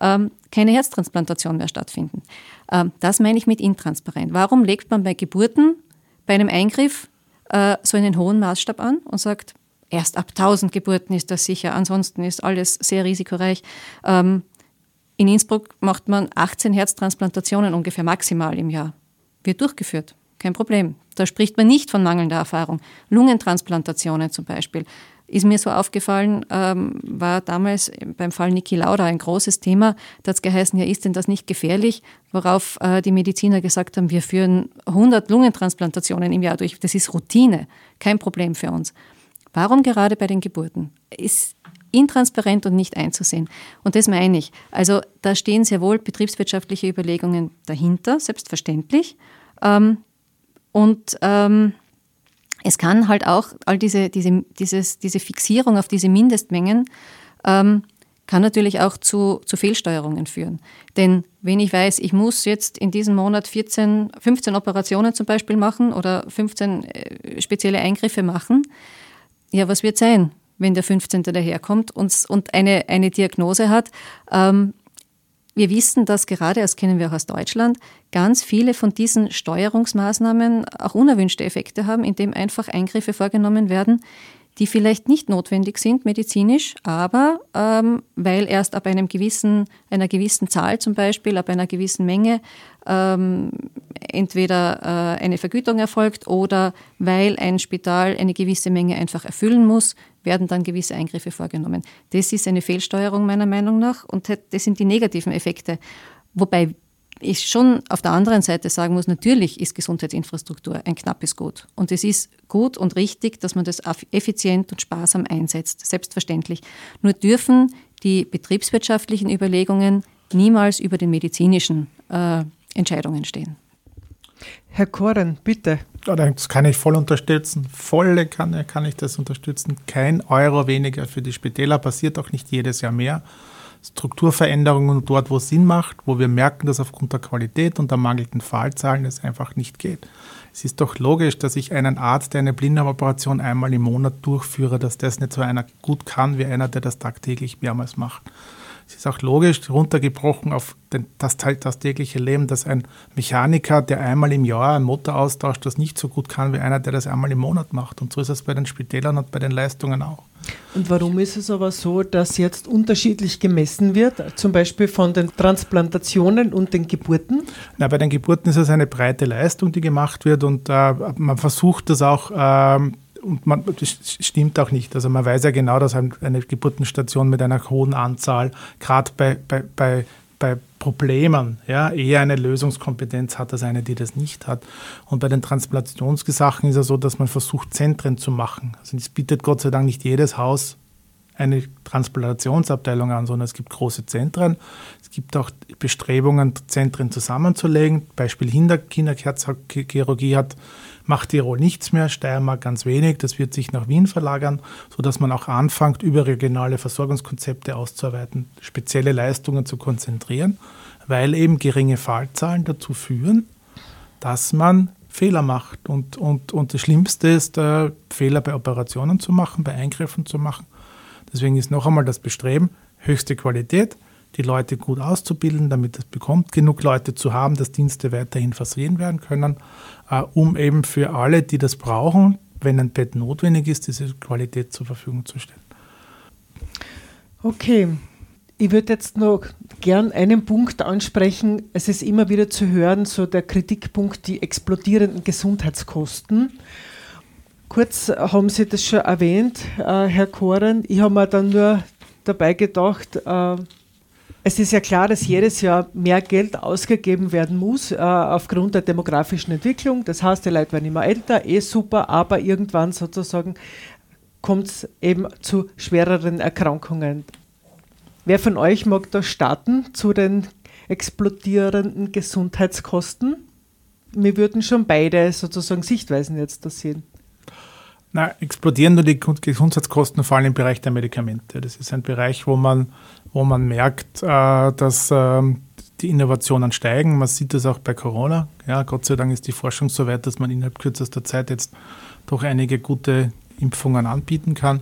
ähm, keine Herztransplantation mehr stattfinden. Ähm, das meine ich mit intransparent. Warum legt man bei Geburten, bei einem Eingriff, äh, so einen hohen Maßstab an und sagt, Erst ab 1000 Geburten ist das sicher, ansonsten ist alles sehr risikoreich. Ähm, in Innsbruck macht man 18 Herztransplantationen ungefähr maximal im Jahr. Wird durchgeführt, kein Problem. Da spricht man nicht von mangelnder Erfahrung. Lungentransplantationen zum Beispiel ist mir so aufgefallen, ähm, war damals beim Fall Niki Lauda ein großes Thema. Da hat es geheißen, ja, ist denn das nicht gefährlich? Worauf äh, die Mediziner gesagt haben, wir führen 100 Lungentransplantationen im Jahr durch. Das ist Routine, kein Problem für uns. Warum gerade bei den Geburten? Ist intransparent und nicht einzusehen. Und das meine ich. Also da stehen sehr wohl betriebswirtschaftliche Überlegungen dahinter, selbstverständlich. Ähm, und ähm, es kann halt auch all diese, diese, dieses, diese Fixierung auf diese Mindestmengen ähm, kann natürlich auch zu, zu Fehlsteuerungen führen. Denn wenn ich weiß, ich muss jetzt in diesem Monat 14, 15 Operationen zum Beispiel machen oder 15 äh, spezielle Eingriffe machen, ja, was wird sein, wenn der 15. daherkommt und, und eine, eine Diagnose hat? Ähm, wir wissen, dass gerade, das kennen wir auch aus Deutschland, ganz viele von diesen Steuerungsmaßnahmen auch unerwünschte Effekte haben, indem einfach Eingriffe vorgenommen werden, die vielleicht nicht notwendig sind medizinisch, aber ähm, weil erst ab einem gewissen, einer gewissen Zahl zum Beispiel, ab einer gewissen Menge ähm, entweder äh, eine Vergütung erfolgt oder weil ein Spital eine gewisse Menge einfach erfüllen muss, werden dann gewisse Eingriffe vorgenommen. Das ist eine Fehlsteuerung meiner Meinung nach und das sind die negativen Effekte. Wobei ich schon auf der anderen Seite sagen muss, natürlich ist Gesundheitsinfrastruktur ein knappes Gut. Und es ist gut und richtig, dass man das effizient und sparsam einsetzt, selbstverständlich. Nur dürfen die betriebswirtschaftlichen Überlegungen niemals über den medizinischen äh, Entscheidungen stehen. Herr Koren, bitte. Das kann ich voll unterstützen. Volle kann, kann ich das unterstützen. Kein Euro weniger für die Spitäler, passiert auch nicht jedes Jahr mehr. Strukturveränderungen dort, wo es Sinn macht, wo wir merken, dass aufgrund der Qualität und der mangelnden Fallzahlen es einfach nicht geht. Es ist doch logisch, dass ich einen Arzt, der eine Blinddarmoperation einmal im Monat durchführe, dass das nicht so einer gut kann wie einer, der das tagtäglich mehrmals macht. Es ist auch logisch runtergebrochen auf den, das, das tägliche Leben, dass ein Mechaniker, der einmal im Jahr einen Motor austauscht, das nicht so gut kann wie einer, der das einmal im Monat macht. Und so ist es bei den Spitälern und bei den Leistungen auch. Und warum ist es aber so, dass jetzt unterschiedlich gemessen wird, zum Beispiel von den Transplantationen und den Geburten? Na, bei den Geburten ist es eine breite Leistung, die gemacht wird und äh, man versucht das auch ähm, und man, das stimmt auch nicht. Also man weiß ja genau, dass eine Geburtenstation mit einer hohen Anzahl, gerade bei, bei, bei, bei Problemen, ja, eher eine Lösungskompetenz hat als eine, die das nicht hat. Und bei den Transplantationsgesachen ist es so, dass man versucht, Zentren zu machen. Also es bietet Gott sei Dank nicht jedes Haus eine Transplantationsabteilung an, sondern es gibt große Zentren. Es gibt auch Bestrebungen, Zentren zusammenzulegen. Beispiel Kinderherzchirurgie hat macht Tirol nichts mehr, Steiermark ganz wenig. Das wird sich nach Wien verlagern, sodass man auch anfängt, überregionale Versorgungskonzepte auszuarbeiten, spezielle Leistungen zu konzentrieren, weil eben geringe Fallzahlen dazu führen, dass man Fehler macht. Und, und, und das Schlimmste ist, äh, Fehler bei Operationen zu machen, bei Eingriffen zu machen. Deswegen ist noch einmal das Bestreben, höchste Qualität, die Leute gut auszubilden, damit es bekommt, genug Leute zu haben, dass Dienste weiterhin versehen werden können, äh, um eben für alle, die das brauchen, wenn ein Bett notwendig ist, diese Qualität zur Verfügung zu stellen. Okay, ich würde jetzt noch gern einen Punkt ansprechen. Es ist immer wieder zu hören, so der Kritikpunkt, die explodierenden Gesundheitskosten. Kurz haben Sie das schon erwähnt, äh, Herr Koren. Ich habe mir dann nur dabei gedacht, äh, es ist ja klar, dass jedes Jahr mehr Geld ausgegeben werden muss äh, aufgrund der demografischen Entwicklung. Das heißt, die Leute werden immer älter, eh super, aber irgendwann sozusagen kommt es eben zu schwereren Erkrankungen. Wer von euch mag da starten zu den explodierenden Gesundheitskosten? Wir würden schon beide sozusagen Sichtweisen jetzt da sehen. Na, explodieren nur die Gesundheitskosten vor allem im Bereich der Medikamente. Das ist ein Bereich, wo man wo man merkt, äh, dass ähm, die Innovationen steigen. Man sieht das auch bei Corona. Ja, Gott sei Dank ist die Forschung so weit, dass man innerhalb kürzester Zeit jetzt doch einige gute Impfungen anbieten kann.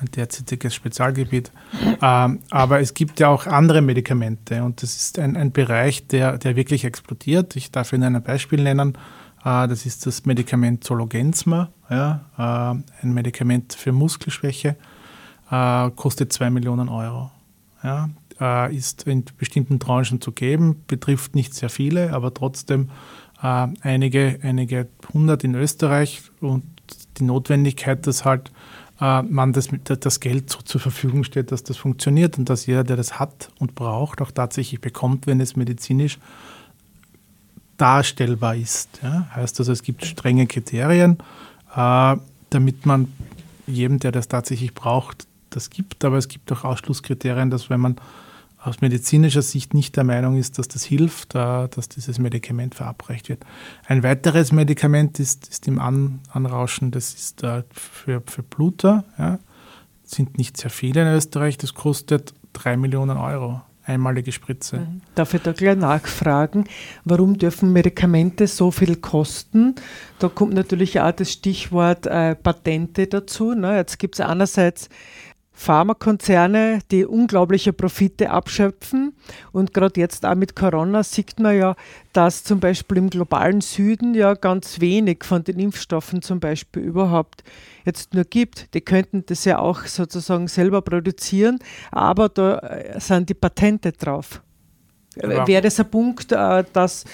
Ein derzeitiges Spezialgebiet. Ähm, aber es gibt ja auch andere Medikamente und das ist ein, ein Bereich, der, der wirklich explodiert. Ich darf Ihnen ein Beispiel nennen. Äh, das ist das Medikament Zologensma, ja, äh, ein Medikament für Muskelschwäche, kostet 2 Millionen Euro ja, äh, ist in bestimmten Branchen zu geben, betrifft nicht sehr viele, aber trotzdem äh, einige, einige hundert in Österreich und die Notwendigkeit, dass halt äh, man das, das Geld so zur Verfügung steht, dass das funktioniert und dass jeder, der das hat und braucht, auch tatsächlich bekommt, wenn es medizinisch darstellbar ist. Ja? Heißt also, es gibt strenge Kriterien, äh, damit man jedem, der das tatsächlich braucht, das gibt, aber es gibt auch Ausschlusskriterien, dass wenn man aus medizinischer Sicht nicht der Meinung ist, dass das hilft, äh, dass dieses Medikament verabreicht wird. Ein weiteres Medikament ist, ist im An Anrauschen, das ist äh, für, für Bluter, ja. sind nicht sehr viele in Österreich, das kostet drei Millionen Euro einmalige Spritze. Mhm. Darf ich da gleich nachfragen, warum dürfen Medikamente so viel kosten? Da kommt natürlich auch das Stichwort äh, Patente dazu. Ne? Jetzt gibt es einerseits Pharmakonzerne, die unglaubliche Profite abschöpfen. Und gerade jetzt auch mit Corona sieht man ja, dass zum Beispiel im globalen Süden ja ganz wenig von den Impfstoffen zum Beispiel überhaupt jetzt nur gibt. Die könnten das ja auch sozusagen selber produzieren, aber da äh, sind die Patente drauf. Ja. Wäre das ein Punkt, äh, dass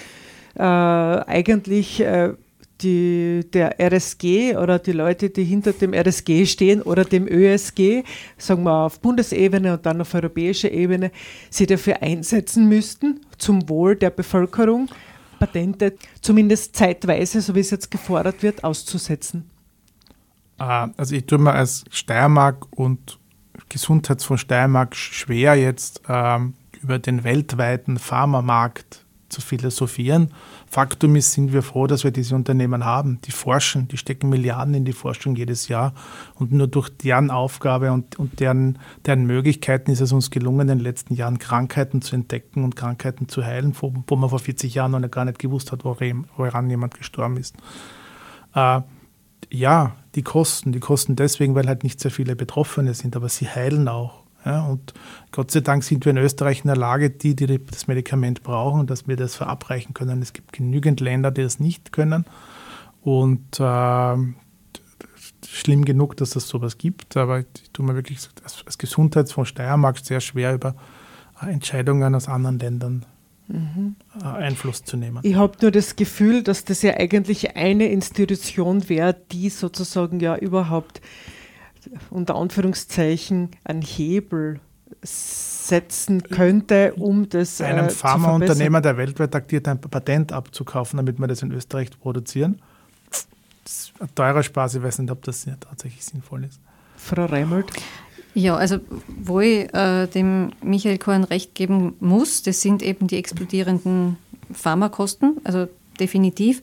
äh, eigentlich die, der RSG oder die Leute, die hinter dem RSG stehen oder dem ÖSG, sagen wir auf Bundesebene und dann auf europäischer Ebene, sich dafür einsetzen müssten, zum Wohl der Bevölkerung, Patente zumindest zeitweise, so wie es jetzt gefordert wird, auszusetzen? Ah, also ich tue mir als Steiermark und Gesundheitsfonds Steiermark schwer jetzt ähm, über den weltweiten Pharmamarkt zu philosophieren. Faktum ist, sind wir froh, dass wir diese Unternehmen haben. Die forschen, die stecken Milliarden in die Forschung jedes Jahr. Und nur durch deren Aufgabe und, und deren, deren Möglichkeiten ist es uns gelungen, in den letzten Jahren Krankheiten zu entdecken und Krankheiten zu heilen, wo, wo man vor 40 Jahren noch gar nicht gewusst hat, woran jemand gestorben ist. Äh, ja, die Kosten, die Kosten deswegen, weil halt nicht sehr viele Betroffene sind, aber sie heilen auch. Ja, und Gott sei Dank sind wir in Österreich in der Lage, die, die das Medikament brauchen, dass wir das verabreichen können. Es gibt genügend Länder, die das nicht können. Und äh, schlimm genug, dass es sowas gibt, aber ich tue mir wirklich als, Gesundheitsfonds Steiermark sehr schwer über Entscheidungen aus anderen Ländern mhm. Einfluss zu nehmen. Ich habe nur das Gefühl, dass das ja eigentlich eine Institution wäre, die sozusagen ja überhaupt unter Anführungszeichen einen Hebel setzen könnte, um das Einem äh, Pharmaunternehmer, der weltweit aktiert, ein Patent abzukaufen, damit wir das in Österreich produzieren. Das ist ein teurer Spaß, ich weiß nicht, ob das ja tatsächlich sinnvoll ist. Frau Reimold? Ja, also wo ich äh, dem Michael Korn recht geben muss, das sind eben die explodierenden Pharmakosten, also definitiv.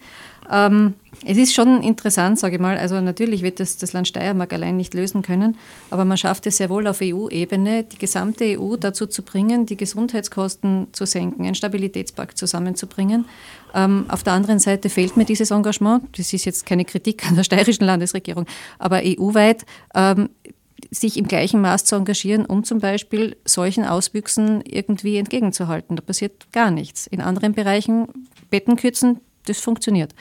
Ähm, es ist schon interessant, sage ich mal. Also natürlich wird das das Land Steiermark allein nicht lösen können, aber man schafft es sehr wohl auf EU-Ebene, die gesamte EU dazu zu bringen, die Gesundheitskosten zu senken, einen Stabilitätspakt zusammenzubringen. Ähm, auf der anderen Seite fehlt mir dieses Engagement. Das ist jetzt keine Kritik an der steirischen Landesregierung, aber EU-weit ähm, sich im gleichen Maß zu engagieren, um zum Beispiel solchen Auswüchsen irgendwie entgegenzuhalten. Da passiert gar nichts. In anderen Bereichen, Betten kürzen, das funktioniert.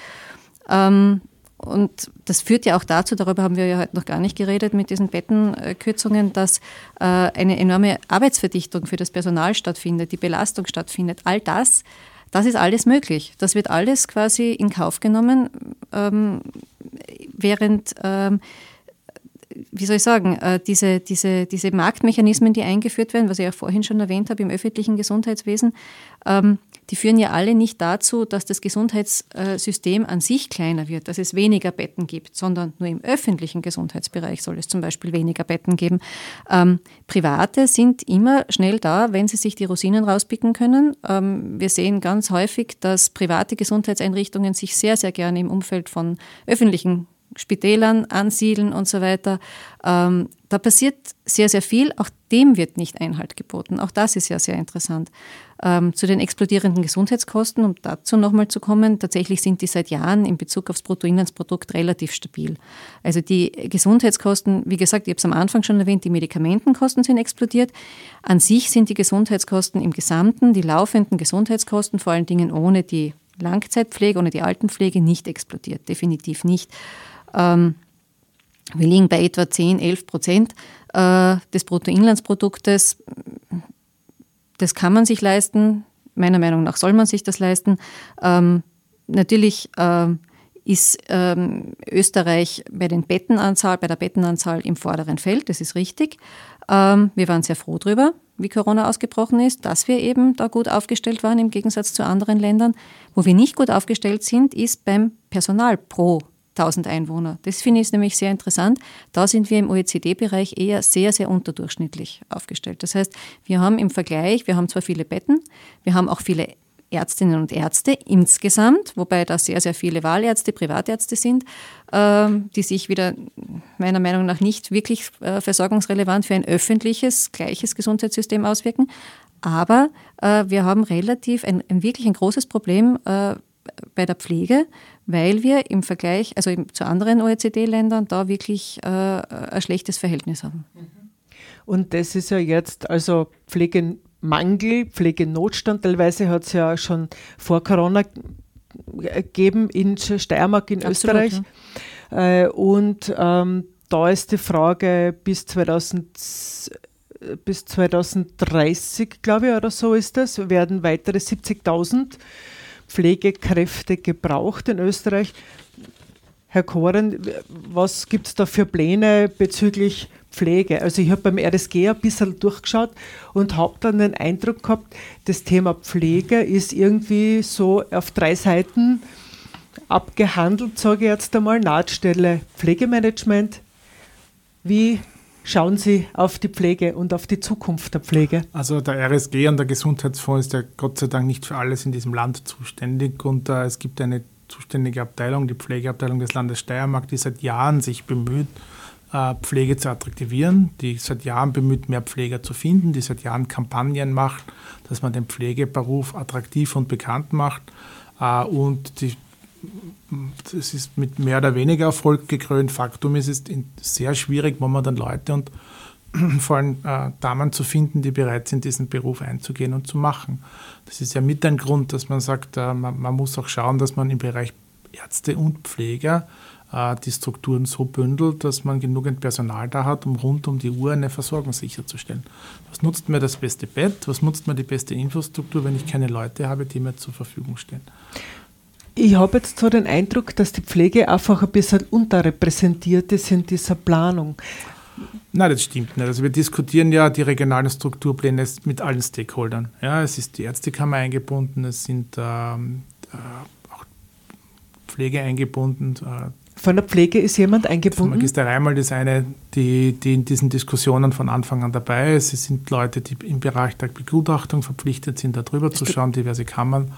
Ähm, und das führt ja auch dazu, darüber haben wir ja heute noch gar nicht geredet mit diesen Bettenkürzungen, dass äh, eine enorme Arbeitsverdichtung für das Personal stattfindet, die Belastung stattfindet. All das, das ist alles möglich. Das wird alles quasi in Kauf genommen, ähm, während ähm, wie soll ich sagen, äh, diese, diese, diese Marktmechanismen, die eingeführt werden, was ich ja vorhin schon erwähnt habe im öffentlichen Gesundheitswesen, ähm, die führen ja alle nicht dazu, dass das Gesundheitssystem an sich kleiner wird, dass es weniger Betten gibt, sondern nur im öffentlichen Gesundheitsbereich soll es zum Beispiel weniger Betten geben. Ähm, Private sind immer schnell da, wenn sie sich die Rosinen rauspicken können. Ähm, wir sehen ganz häufig, dass private Gesundheitseinrichtungen sich sehr, sehr gerne im Umfeld von öffentlichen Spitälern ansiedeln und so weiter. Ähm, da passiert sehr, sehr viel. Auch dem wird nicht Einhalt geboten. Auch das ist ja sehr interessant. Ähm, zu den explodierenden Gesundheitskosten, um dazu nochmal zu kommen, tatsächlich sind die seit Jahren in Bezug aufs Bruttoinlandsprodukt relativ stabil. Also die Gesundheitskosten, wie gesagt, ich habe es am Anfang schon erwähnt, die Medikamentenkosten sind explodiert. An sich sind die Gesundheitskosten im Gesamten, die laufenden Gesundheitskosten, vor allen Dingen ohne die Langzeitpflege, ohne die Altenpflege, nicht explodiert. Definitiv nicht. Ähm, wir liegen bei etwa 10, 11 Prozent äh, des Bruttoinlandsproduktes. Das kann man sich leisten. Meiner Meinung nach soll man sich das leisten. Ähm, natürlich äh, ist ähm, Österreich bei, den Bettenanzahl, bei der Bettenanzahl im vorderen Feld, das ist richtig. Ähm, wir waren sehr froh darüber, wie Corona ausgebrochen ist, dass wir eben da gut aufgestellt waren im Gegensatz zu anderen Ländern. Wo wir nicht gut aufgestellt sind, ist beim Personal pro 1000 Einwohner. Das finde ich nämlich sehr interessant. Da sind wir im OECD-Bereich eher sehr, sehr unterdurchschnittlich aufgestellt. Das heißt, wir haben im Vergleich, wir haben zwar viele Betten, wir haben auch viele Ärztinnen und Ärzte insgesamt, wobei da sehr, sehr viele Wahlärzte, Privatärzte sind, ähm, die sich wieder meiner Meinung nach nicht wirklich äh, versorgungsrelevant für ein öffentliches, gleiches Gesundheitssystem auswirken. Aber äh, wir haben relativ ein, ein wirklich ein großes Problem äh, bei der Pflege, weil wir im Vergleich, also zu anderen OECD-Ländern, da wirklich äh, ein schlechtes Verhältnis haben. Und das ist ja jetzt also Pflegemangel, Pflegenotstand. Teilweise hat es ja schon vor Corona gegeben in Steiermark, in Absolut, Österreich. Ja. Äh, und ähm, da ist die Frage bis 2000 bis 2030, glaube ich, oder so ist das, werden weitere 70.000 Pflegekräfte gebraucht in Österreich. Herr Koren, was gibt es da für Pläne bezüglich Pflege? Also ich habe beim RSG ein bisschen durchgeschaut und habe dann den Eindruck gehabt, das Thema Pflege ist irgendwie so auf drei Seiten abgehandelt, sage ich jetzt einmal, Nahtstelle Pflegemanagement. Wie schauen Sie auf die Pflege und auf die Zukunft der Pflege? Also der RSG und der Gesundheitsfonds ist ja Gott sei Dank nicht für alles in diesem Land zuständig und äh, es gibt eine zuständige Abteilung, die Pflegeabteilung des Landes Steiermark, die seit Jahren sich bemüht, äh, Pflege zu attraktivieren, die seit Jahren bemüht, mehr Pfleger zu finden, die seit Jahren Kampagnen macht, dass man den Pflegeberuf attraktiv und bekannt macht. Äh, und die, das ist mit mehr oder weniger Erfolg gekrönt. Faktum ist, es ist sehr schwierig, momentan Leute und vor allem äh, Damen zu finden, die bereit sind, diesen Beruf einzugehen und zu machen. Das ist ja mit ein Grund, dass man sagt, äh, man, man, muss auch schauen, dass man im Bereich Ärzte und Pfleger äh, die Strukturen so bündelt, dass man genügend Personal da hat, um rund um die Uhr eine Versorgung sicherzustellen. Was nutzt mir das beste Bett? Was nutzt mir die beste Infrastruktur, wenn ich keine Leute habe, die mir zur Verfügung stehen? Ich habe jetzt so den Eindruck, dass die Pflege einfach ein bisschen unterrepräsentiert ist in dieser Planung. Nein, das stimmt nicht. Also wir diskutieren ja die regionalen Strukturpläne mit allen Stakeholdern. Ja, es ist die Ärztekammer eingebunden, es sind ähm, äh, auch Pflege eingebunden, äh, von der Pflege ist jemand eingebunden? Magister Reimal ist eine, die, die in diesen Diskussionen von Anfang an dabei ist. Es sind Leute, die im Bereich der Begutachtung verpflichtet sind, darüber zu schauen, diverse Kammern.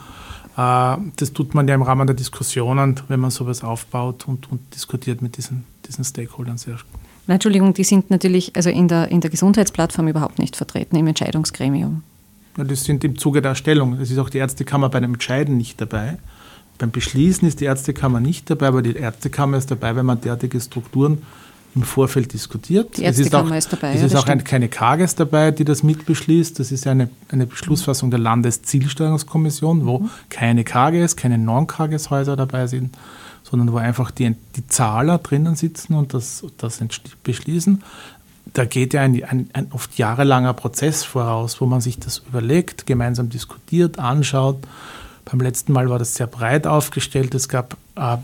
Äh, das tut man ja im Rahmen der Diskussionen, wenn man sowas aufbaut und, und diskutiert mit diesen, diesen Stakeholdern sehr. Nein, Entschuldigung, die sind natürlich also in der, in der Gesundheitsplattform überhaupt nicht vertreten im Entscheidungsgremium. Ja, das sind im Zuge der Erstellung. Es ist auch die Ärztekammer bei dem Entscheiden nicht dabei. Beim Beschließen ist die Ärztekammer nicht dabei, aber die Ärztekammer ist dabei, wenn man derartige Strukturen im Vorfeld diskutiert. Die Ärztekammer ist, auch, ist dabei. Es ist auch ein, keine Kages dabei, die das mitbeschließt. Das ist eine, eine Beschlussfassung der Landeszielsteuerungskommission, wo mhm. keine Kages, keine Non-Kages-Häuser dabei sind, sondern wo einfach die, die Zahler drinnen sitzen und das, das beschließen. Da geht ja ein, ein, ein oft jahrelanger Prozess voraus, wo man sich das überlegt, gemeinsam diskutiert, anschaut beim letzten Mal war das sehr breit aufgestellt. Es gab äh,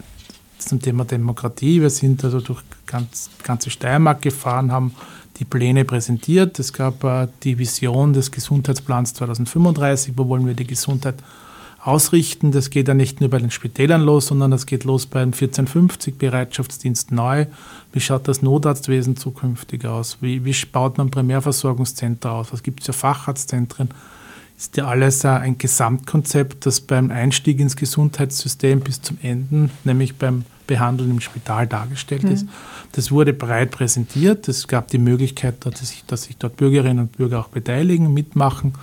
zum Thema Demokratie, wir sind also durch ganz, ganze Steiermark gefahren, haben die Pläne präsentiert. Es gab äh, die Vision des Gesundheitsplans 2035, wo wollen wir die Gesundheit ausrichten. Das geht ja nicht nur bei den Spitälern los, sondern das geht los beim 1450 Bereitschaftsdienst neu. Wie schaut das Notarztwesen zukünftig aus? Wie, wie baut man Primärversorgungszentren aus? Was gibt es für Facharztzentren? ist ja alles ein Gesamtkonzept, das beim Einstieg ins Gesundheitssystem bis zum Ende, nämlich beim Behandeln im Spital dargestellt mhm. ist. Das wurde breit präsentiert. Es gab die Möglichkeit, dass sich, dass sich dort Bürgerinnen und Bürger auch beteiligen, mitmachen.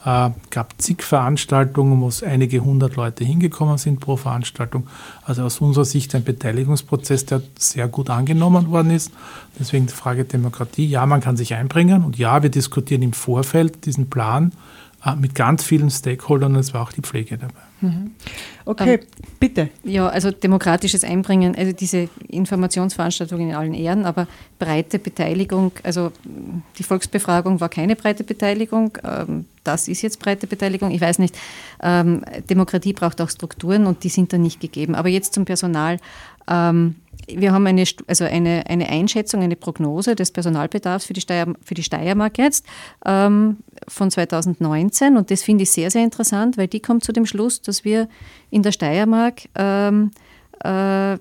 Es äh, gab zig Veranstaltungen, wo es einige hundert Leute hingekommen sind pro Veranstaltung. Also aus unserer Sicht ein Beteiligungsprozess, der sehr gut angenommen worden ist. Deswegen die Frage Demokratie. Ja, man kann sich einbringen und ja, wir diskutieren im Vorfeld diesen Plan Ah, mit ganz vielen Stakeholdern, es war auch die Pflege dabei. Mhm. Okay, ähm, bitte. Ja, also demokratisches Einbringen, also diese Informationsveranstaltungen in allen Ehren, aber breite Beteiligung, also die Volksbefragung war keine breite Beteiligung, ähm, das ist jetzt breite Beteiligung, ich weiß nicht. Ähm, Demokratie braucht auch Strukturen und die sind dann nicht gegeben. Aber jetzt zum Personal. Ähm, wir haben eine, also eine, eine Einschätzung, eine Prognose des Personalbedarfs für die, Steier, für die Steiermark jetzt ähm, von 2019 und das finde ich sehr, sehr interessant, weil die kommt zu dem Schluss, dass wir in der Steiermark ähm, äh,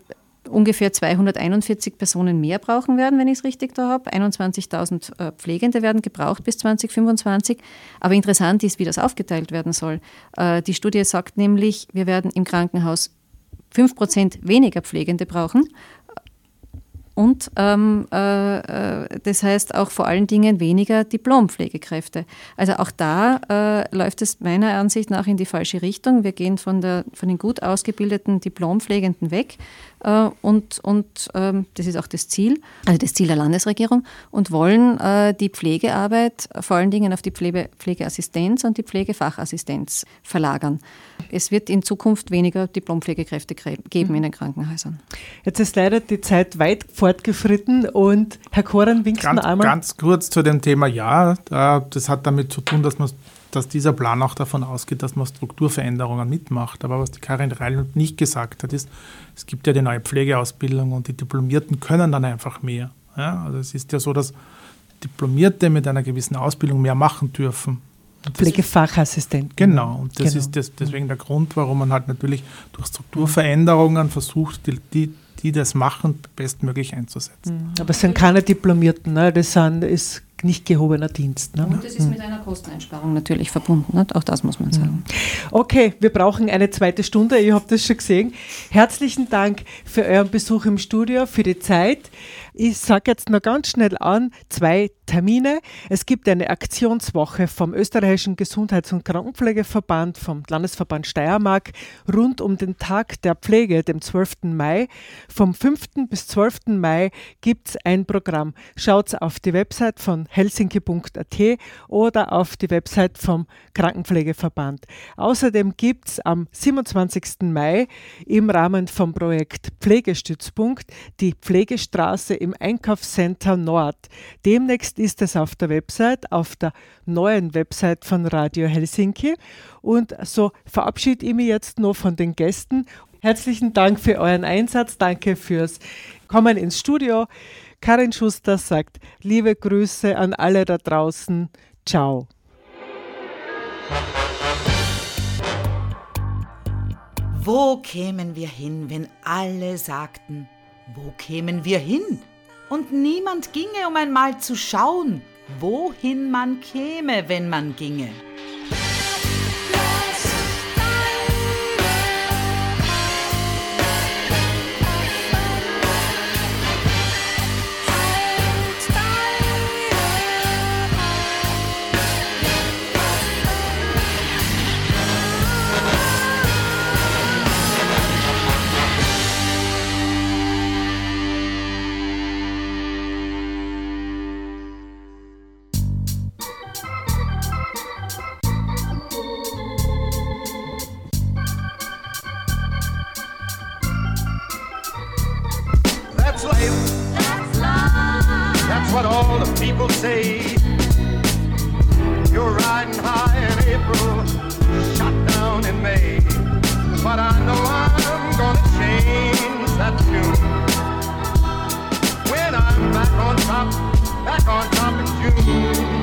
ungefähr 241 Personen mehr brauchen werden, wenn ich es richtig da habe. 21.000 äh, Pflegende werden gebraucht bis 2025. Aber interessant ist, wie das aufgeteilt werden soll. Äh, die Studie sagt nämlich, wir werden im Krankenhaus 5 Prozent weniger Pflegende brauchen. Und ähm, äh, äh, das heißt auch vor allen Dingen weniger Diplompflegekräfte. Also auch da äh, läuft es meiner Ansicht nach in die falsche Richtung. Wir gehen von, der, von den gut ausgebildeten Diplompflegenden weg äh, und, und ähm, das ist auch das Ziel, also das Ziel der Landesregierung, und wollen äh, die Pflegearbeit vor allen Dingen auf die Pflege, Pflegeassistenz und die Pflegefachassistenz verlagern. Es wird in Zukunft weniger Diplompflegekräfte geben mhm. in den Krankenhäusern. Jetzt ist leider die Zeit weit fortgeschritten und Herr Koran winkt ganz, einmal. Ganz kurz zu dem Thema Ja. Das hat damit zu tun, dass man dass dieser Plan auch davon ausgeht, dass man Strukturveränderungen mitmacht. Aber was die Karin Reinhold nicht gesagt hat, ist, es gibt ja die neue Pflegeausbildung und die Diplomierten können dann einfach mehr. Ja, also es ist ja so, dass Diplomierte mit einer gewissen Ausbildung mehr machen dürfen. Pflegefachassistent. Genau, und das Genau. ist das, deswegen der Grund, warum man halt natürlich durch Strukturveränderungen versucht, die, die, die das machen, bestmöglich einzusetzen. Aber es sind keine Diplomierten, ne? das sind, ist nicht gehobener Dienst. Ne? Und das ist mit einer Kosteneinsparung natürlich verbunden, nicht? auch das muss man sagen. Okay, wir brauchen eine zweite Stunde, ich habe das schon gesehen. Herzlichen Dank für euren Besuch im Studio, für die Zeit. Ich sage jetzt noch ganz schnell an, zwei Termine. Es gibt eine Aktionswoche vom Österreichischen Gesundheits- und Krankenpflegeverband, vom Landesverband Steiermark, rund um den Tag der Pflege, dem 12. Mai. Vom 5. bis 12. Mai gibt es ein Programm. Schaut auf die Website von helsinki.at oder auf die Website vom Krankenpflegeverband. Außerdem gibt es am 27. Mai im Rahmen vom Projekt Pflegestützpunkt die Pflegestraße im Einkaufscenter Nord. Demnächst ist es auf der Website, auf der neuen Website von Radio Helsinki. Und so verabschiede ich mich jetzt noch von den Gästen. Herzlichen Dank für euren Einsatz. Danke fürs Kommen ins Studio. Karin Schuster sagt liebe Grüße an alle da draußen. Ciao. Wo kämen wir hin, wenn alle sagten, wo kämen wir hin? Und niemand ginge, um einmal zu schauen, wohin man käme, wenn man ginge. That's life. That's life. That's what all the people say. You're riding high in April, shot down in May. But I know I'm gonna change that tune. When I'm back on top, back on top in June.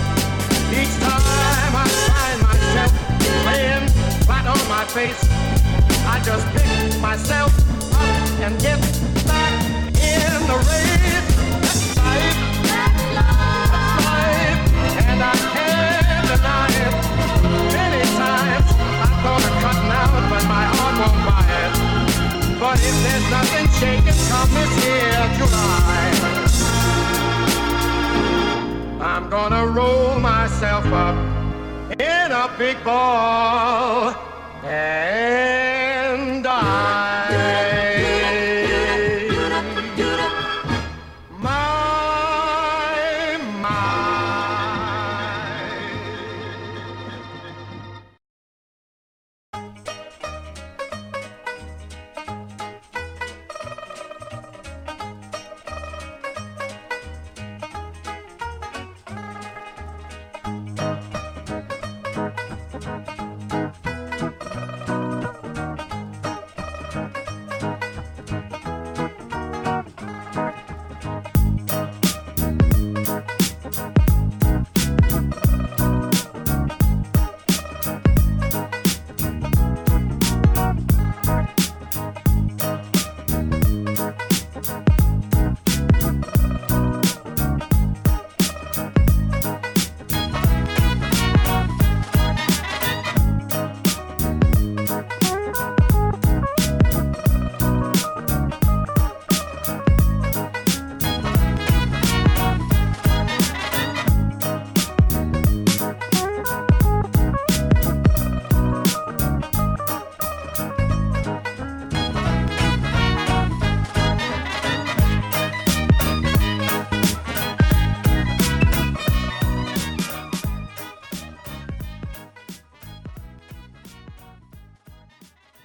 Each time I find myself laying flat on my face, I just pick myself up and get back in the race. Big ball. And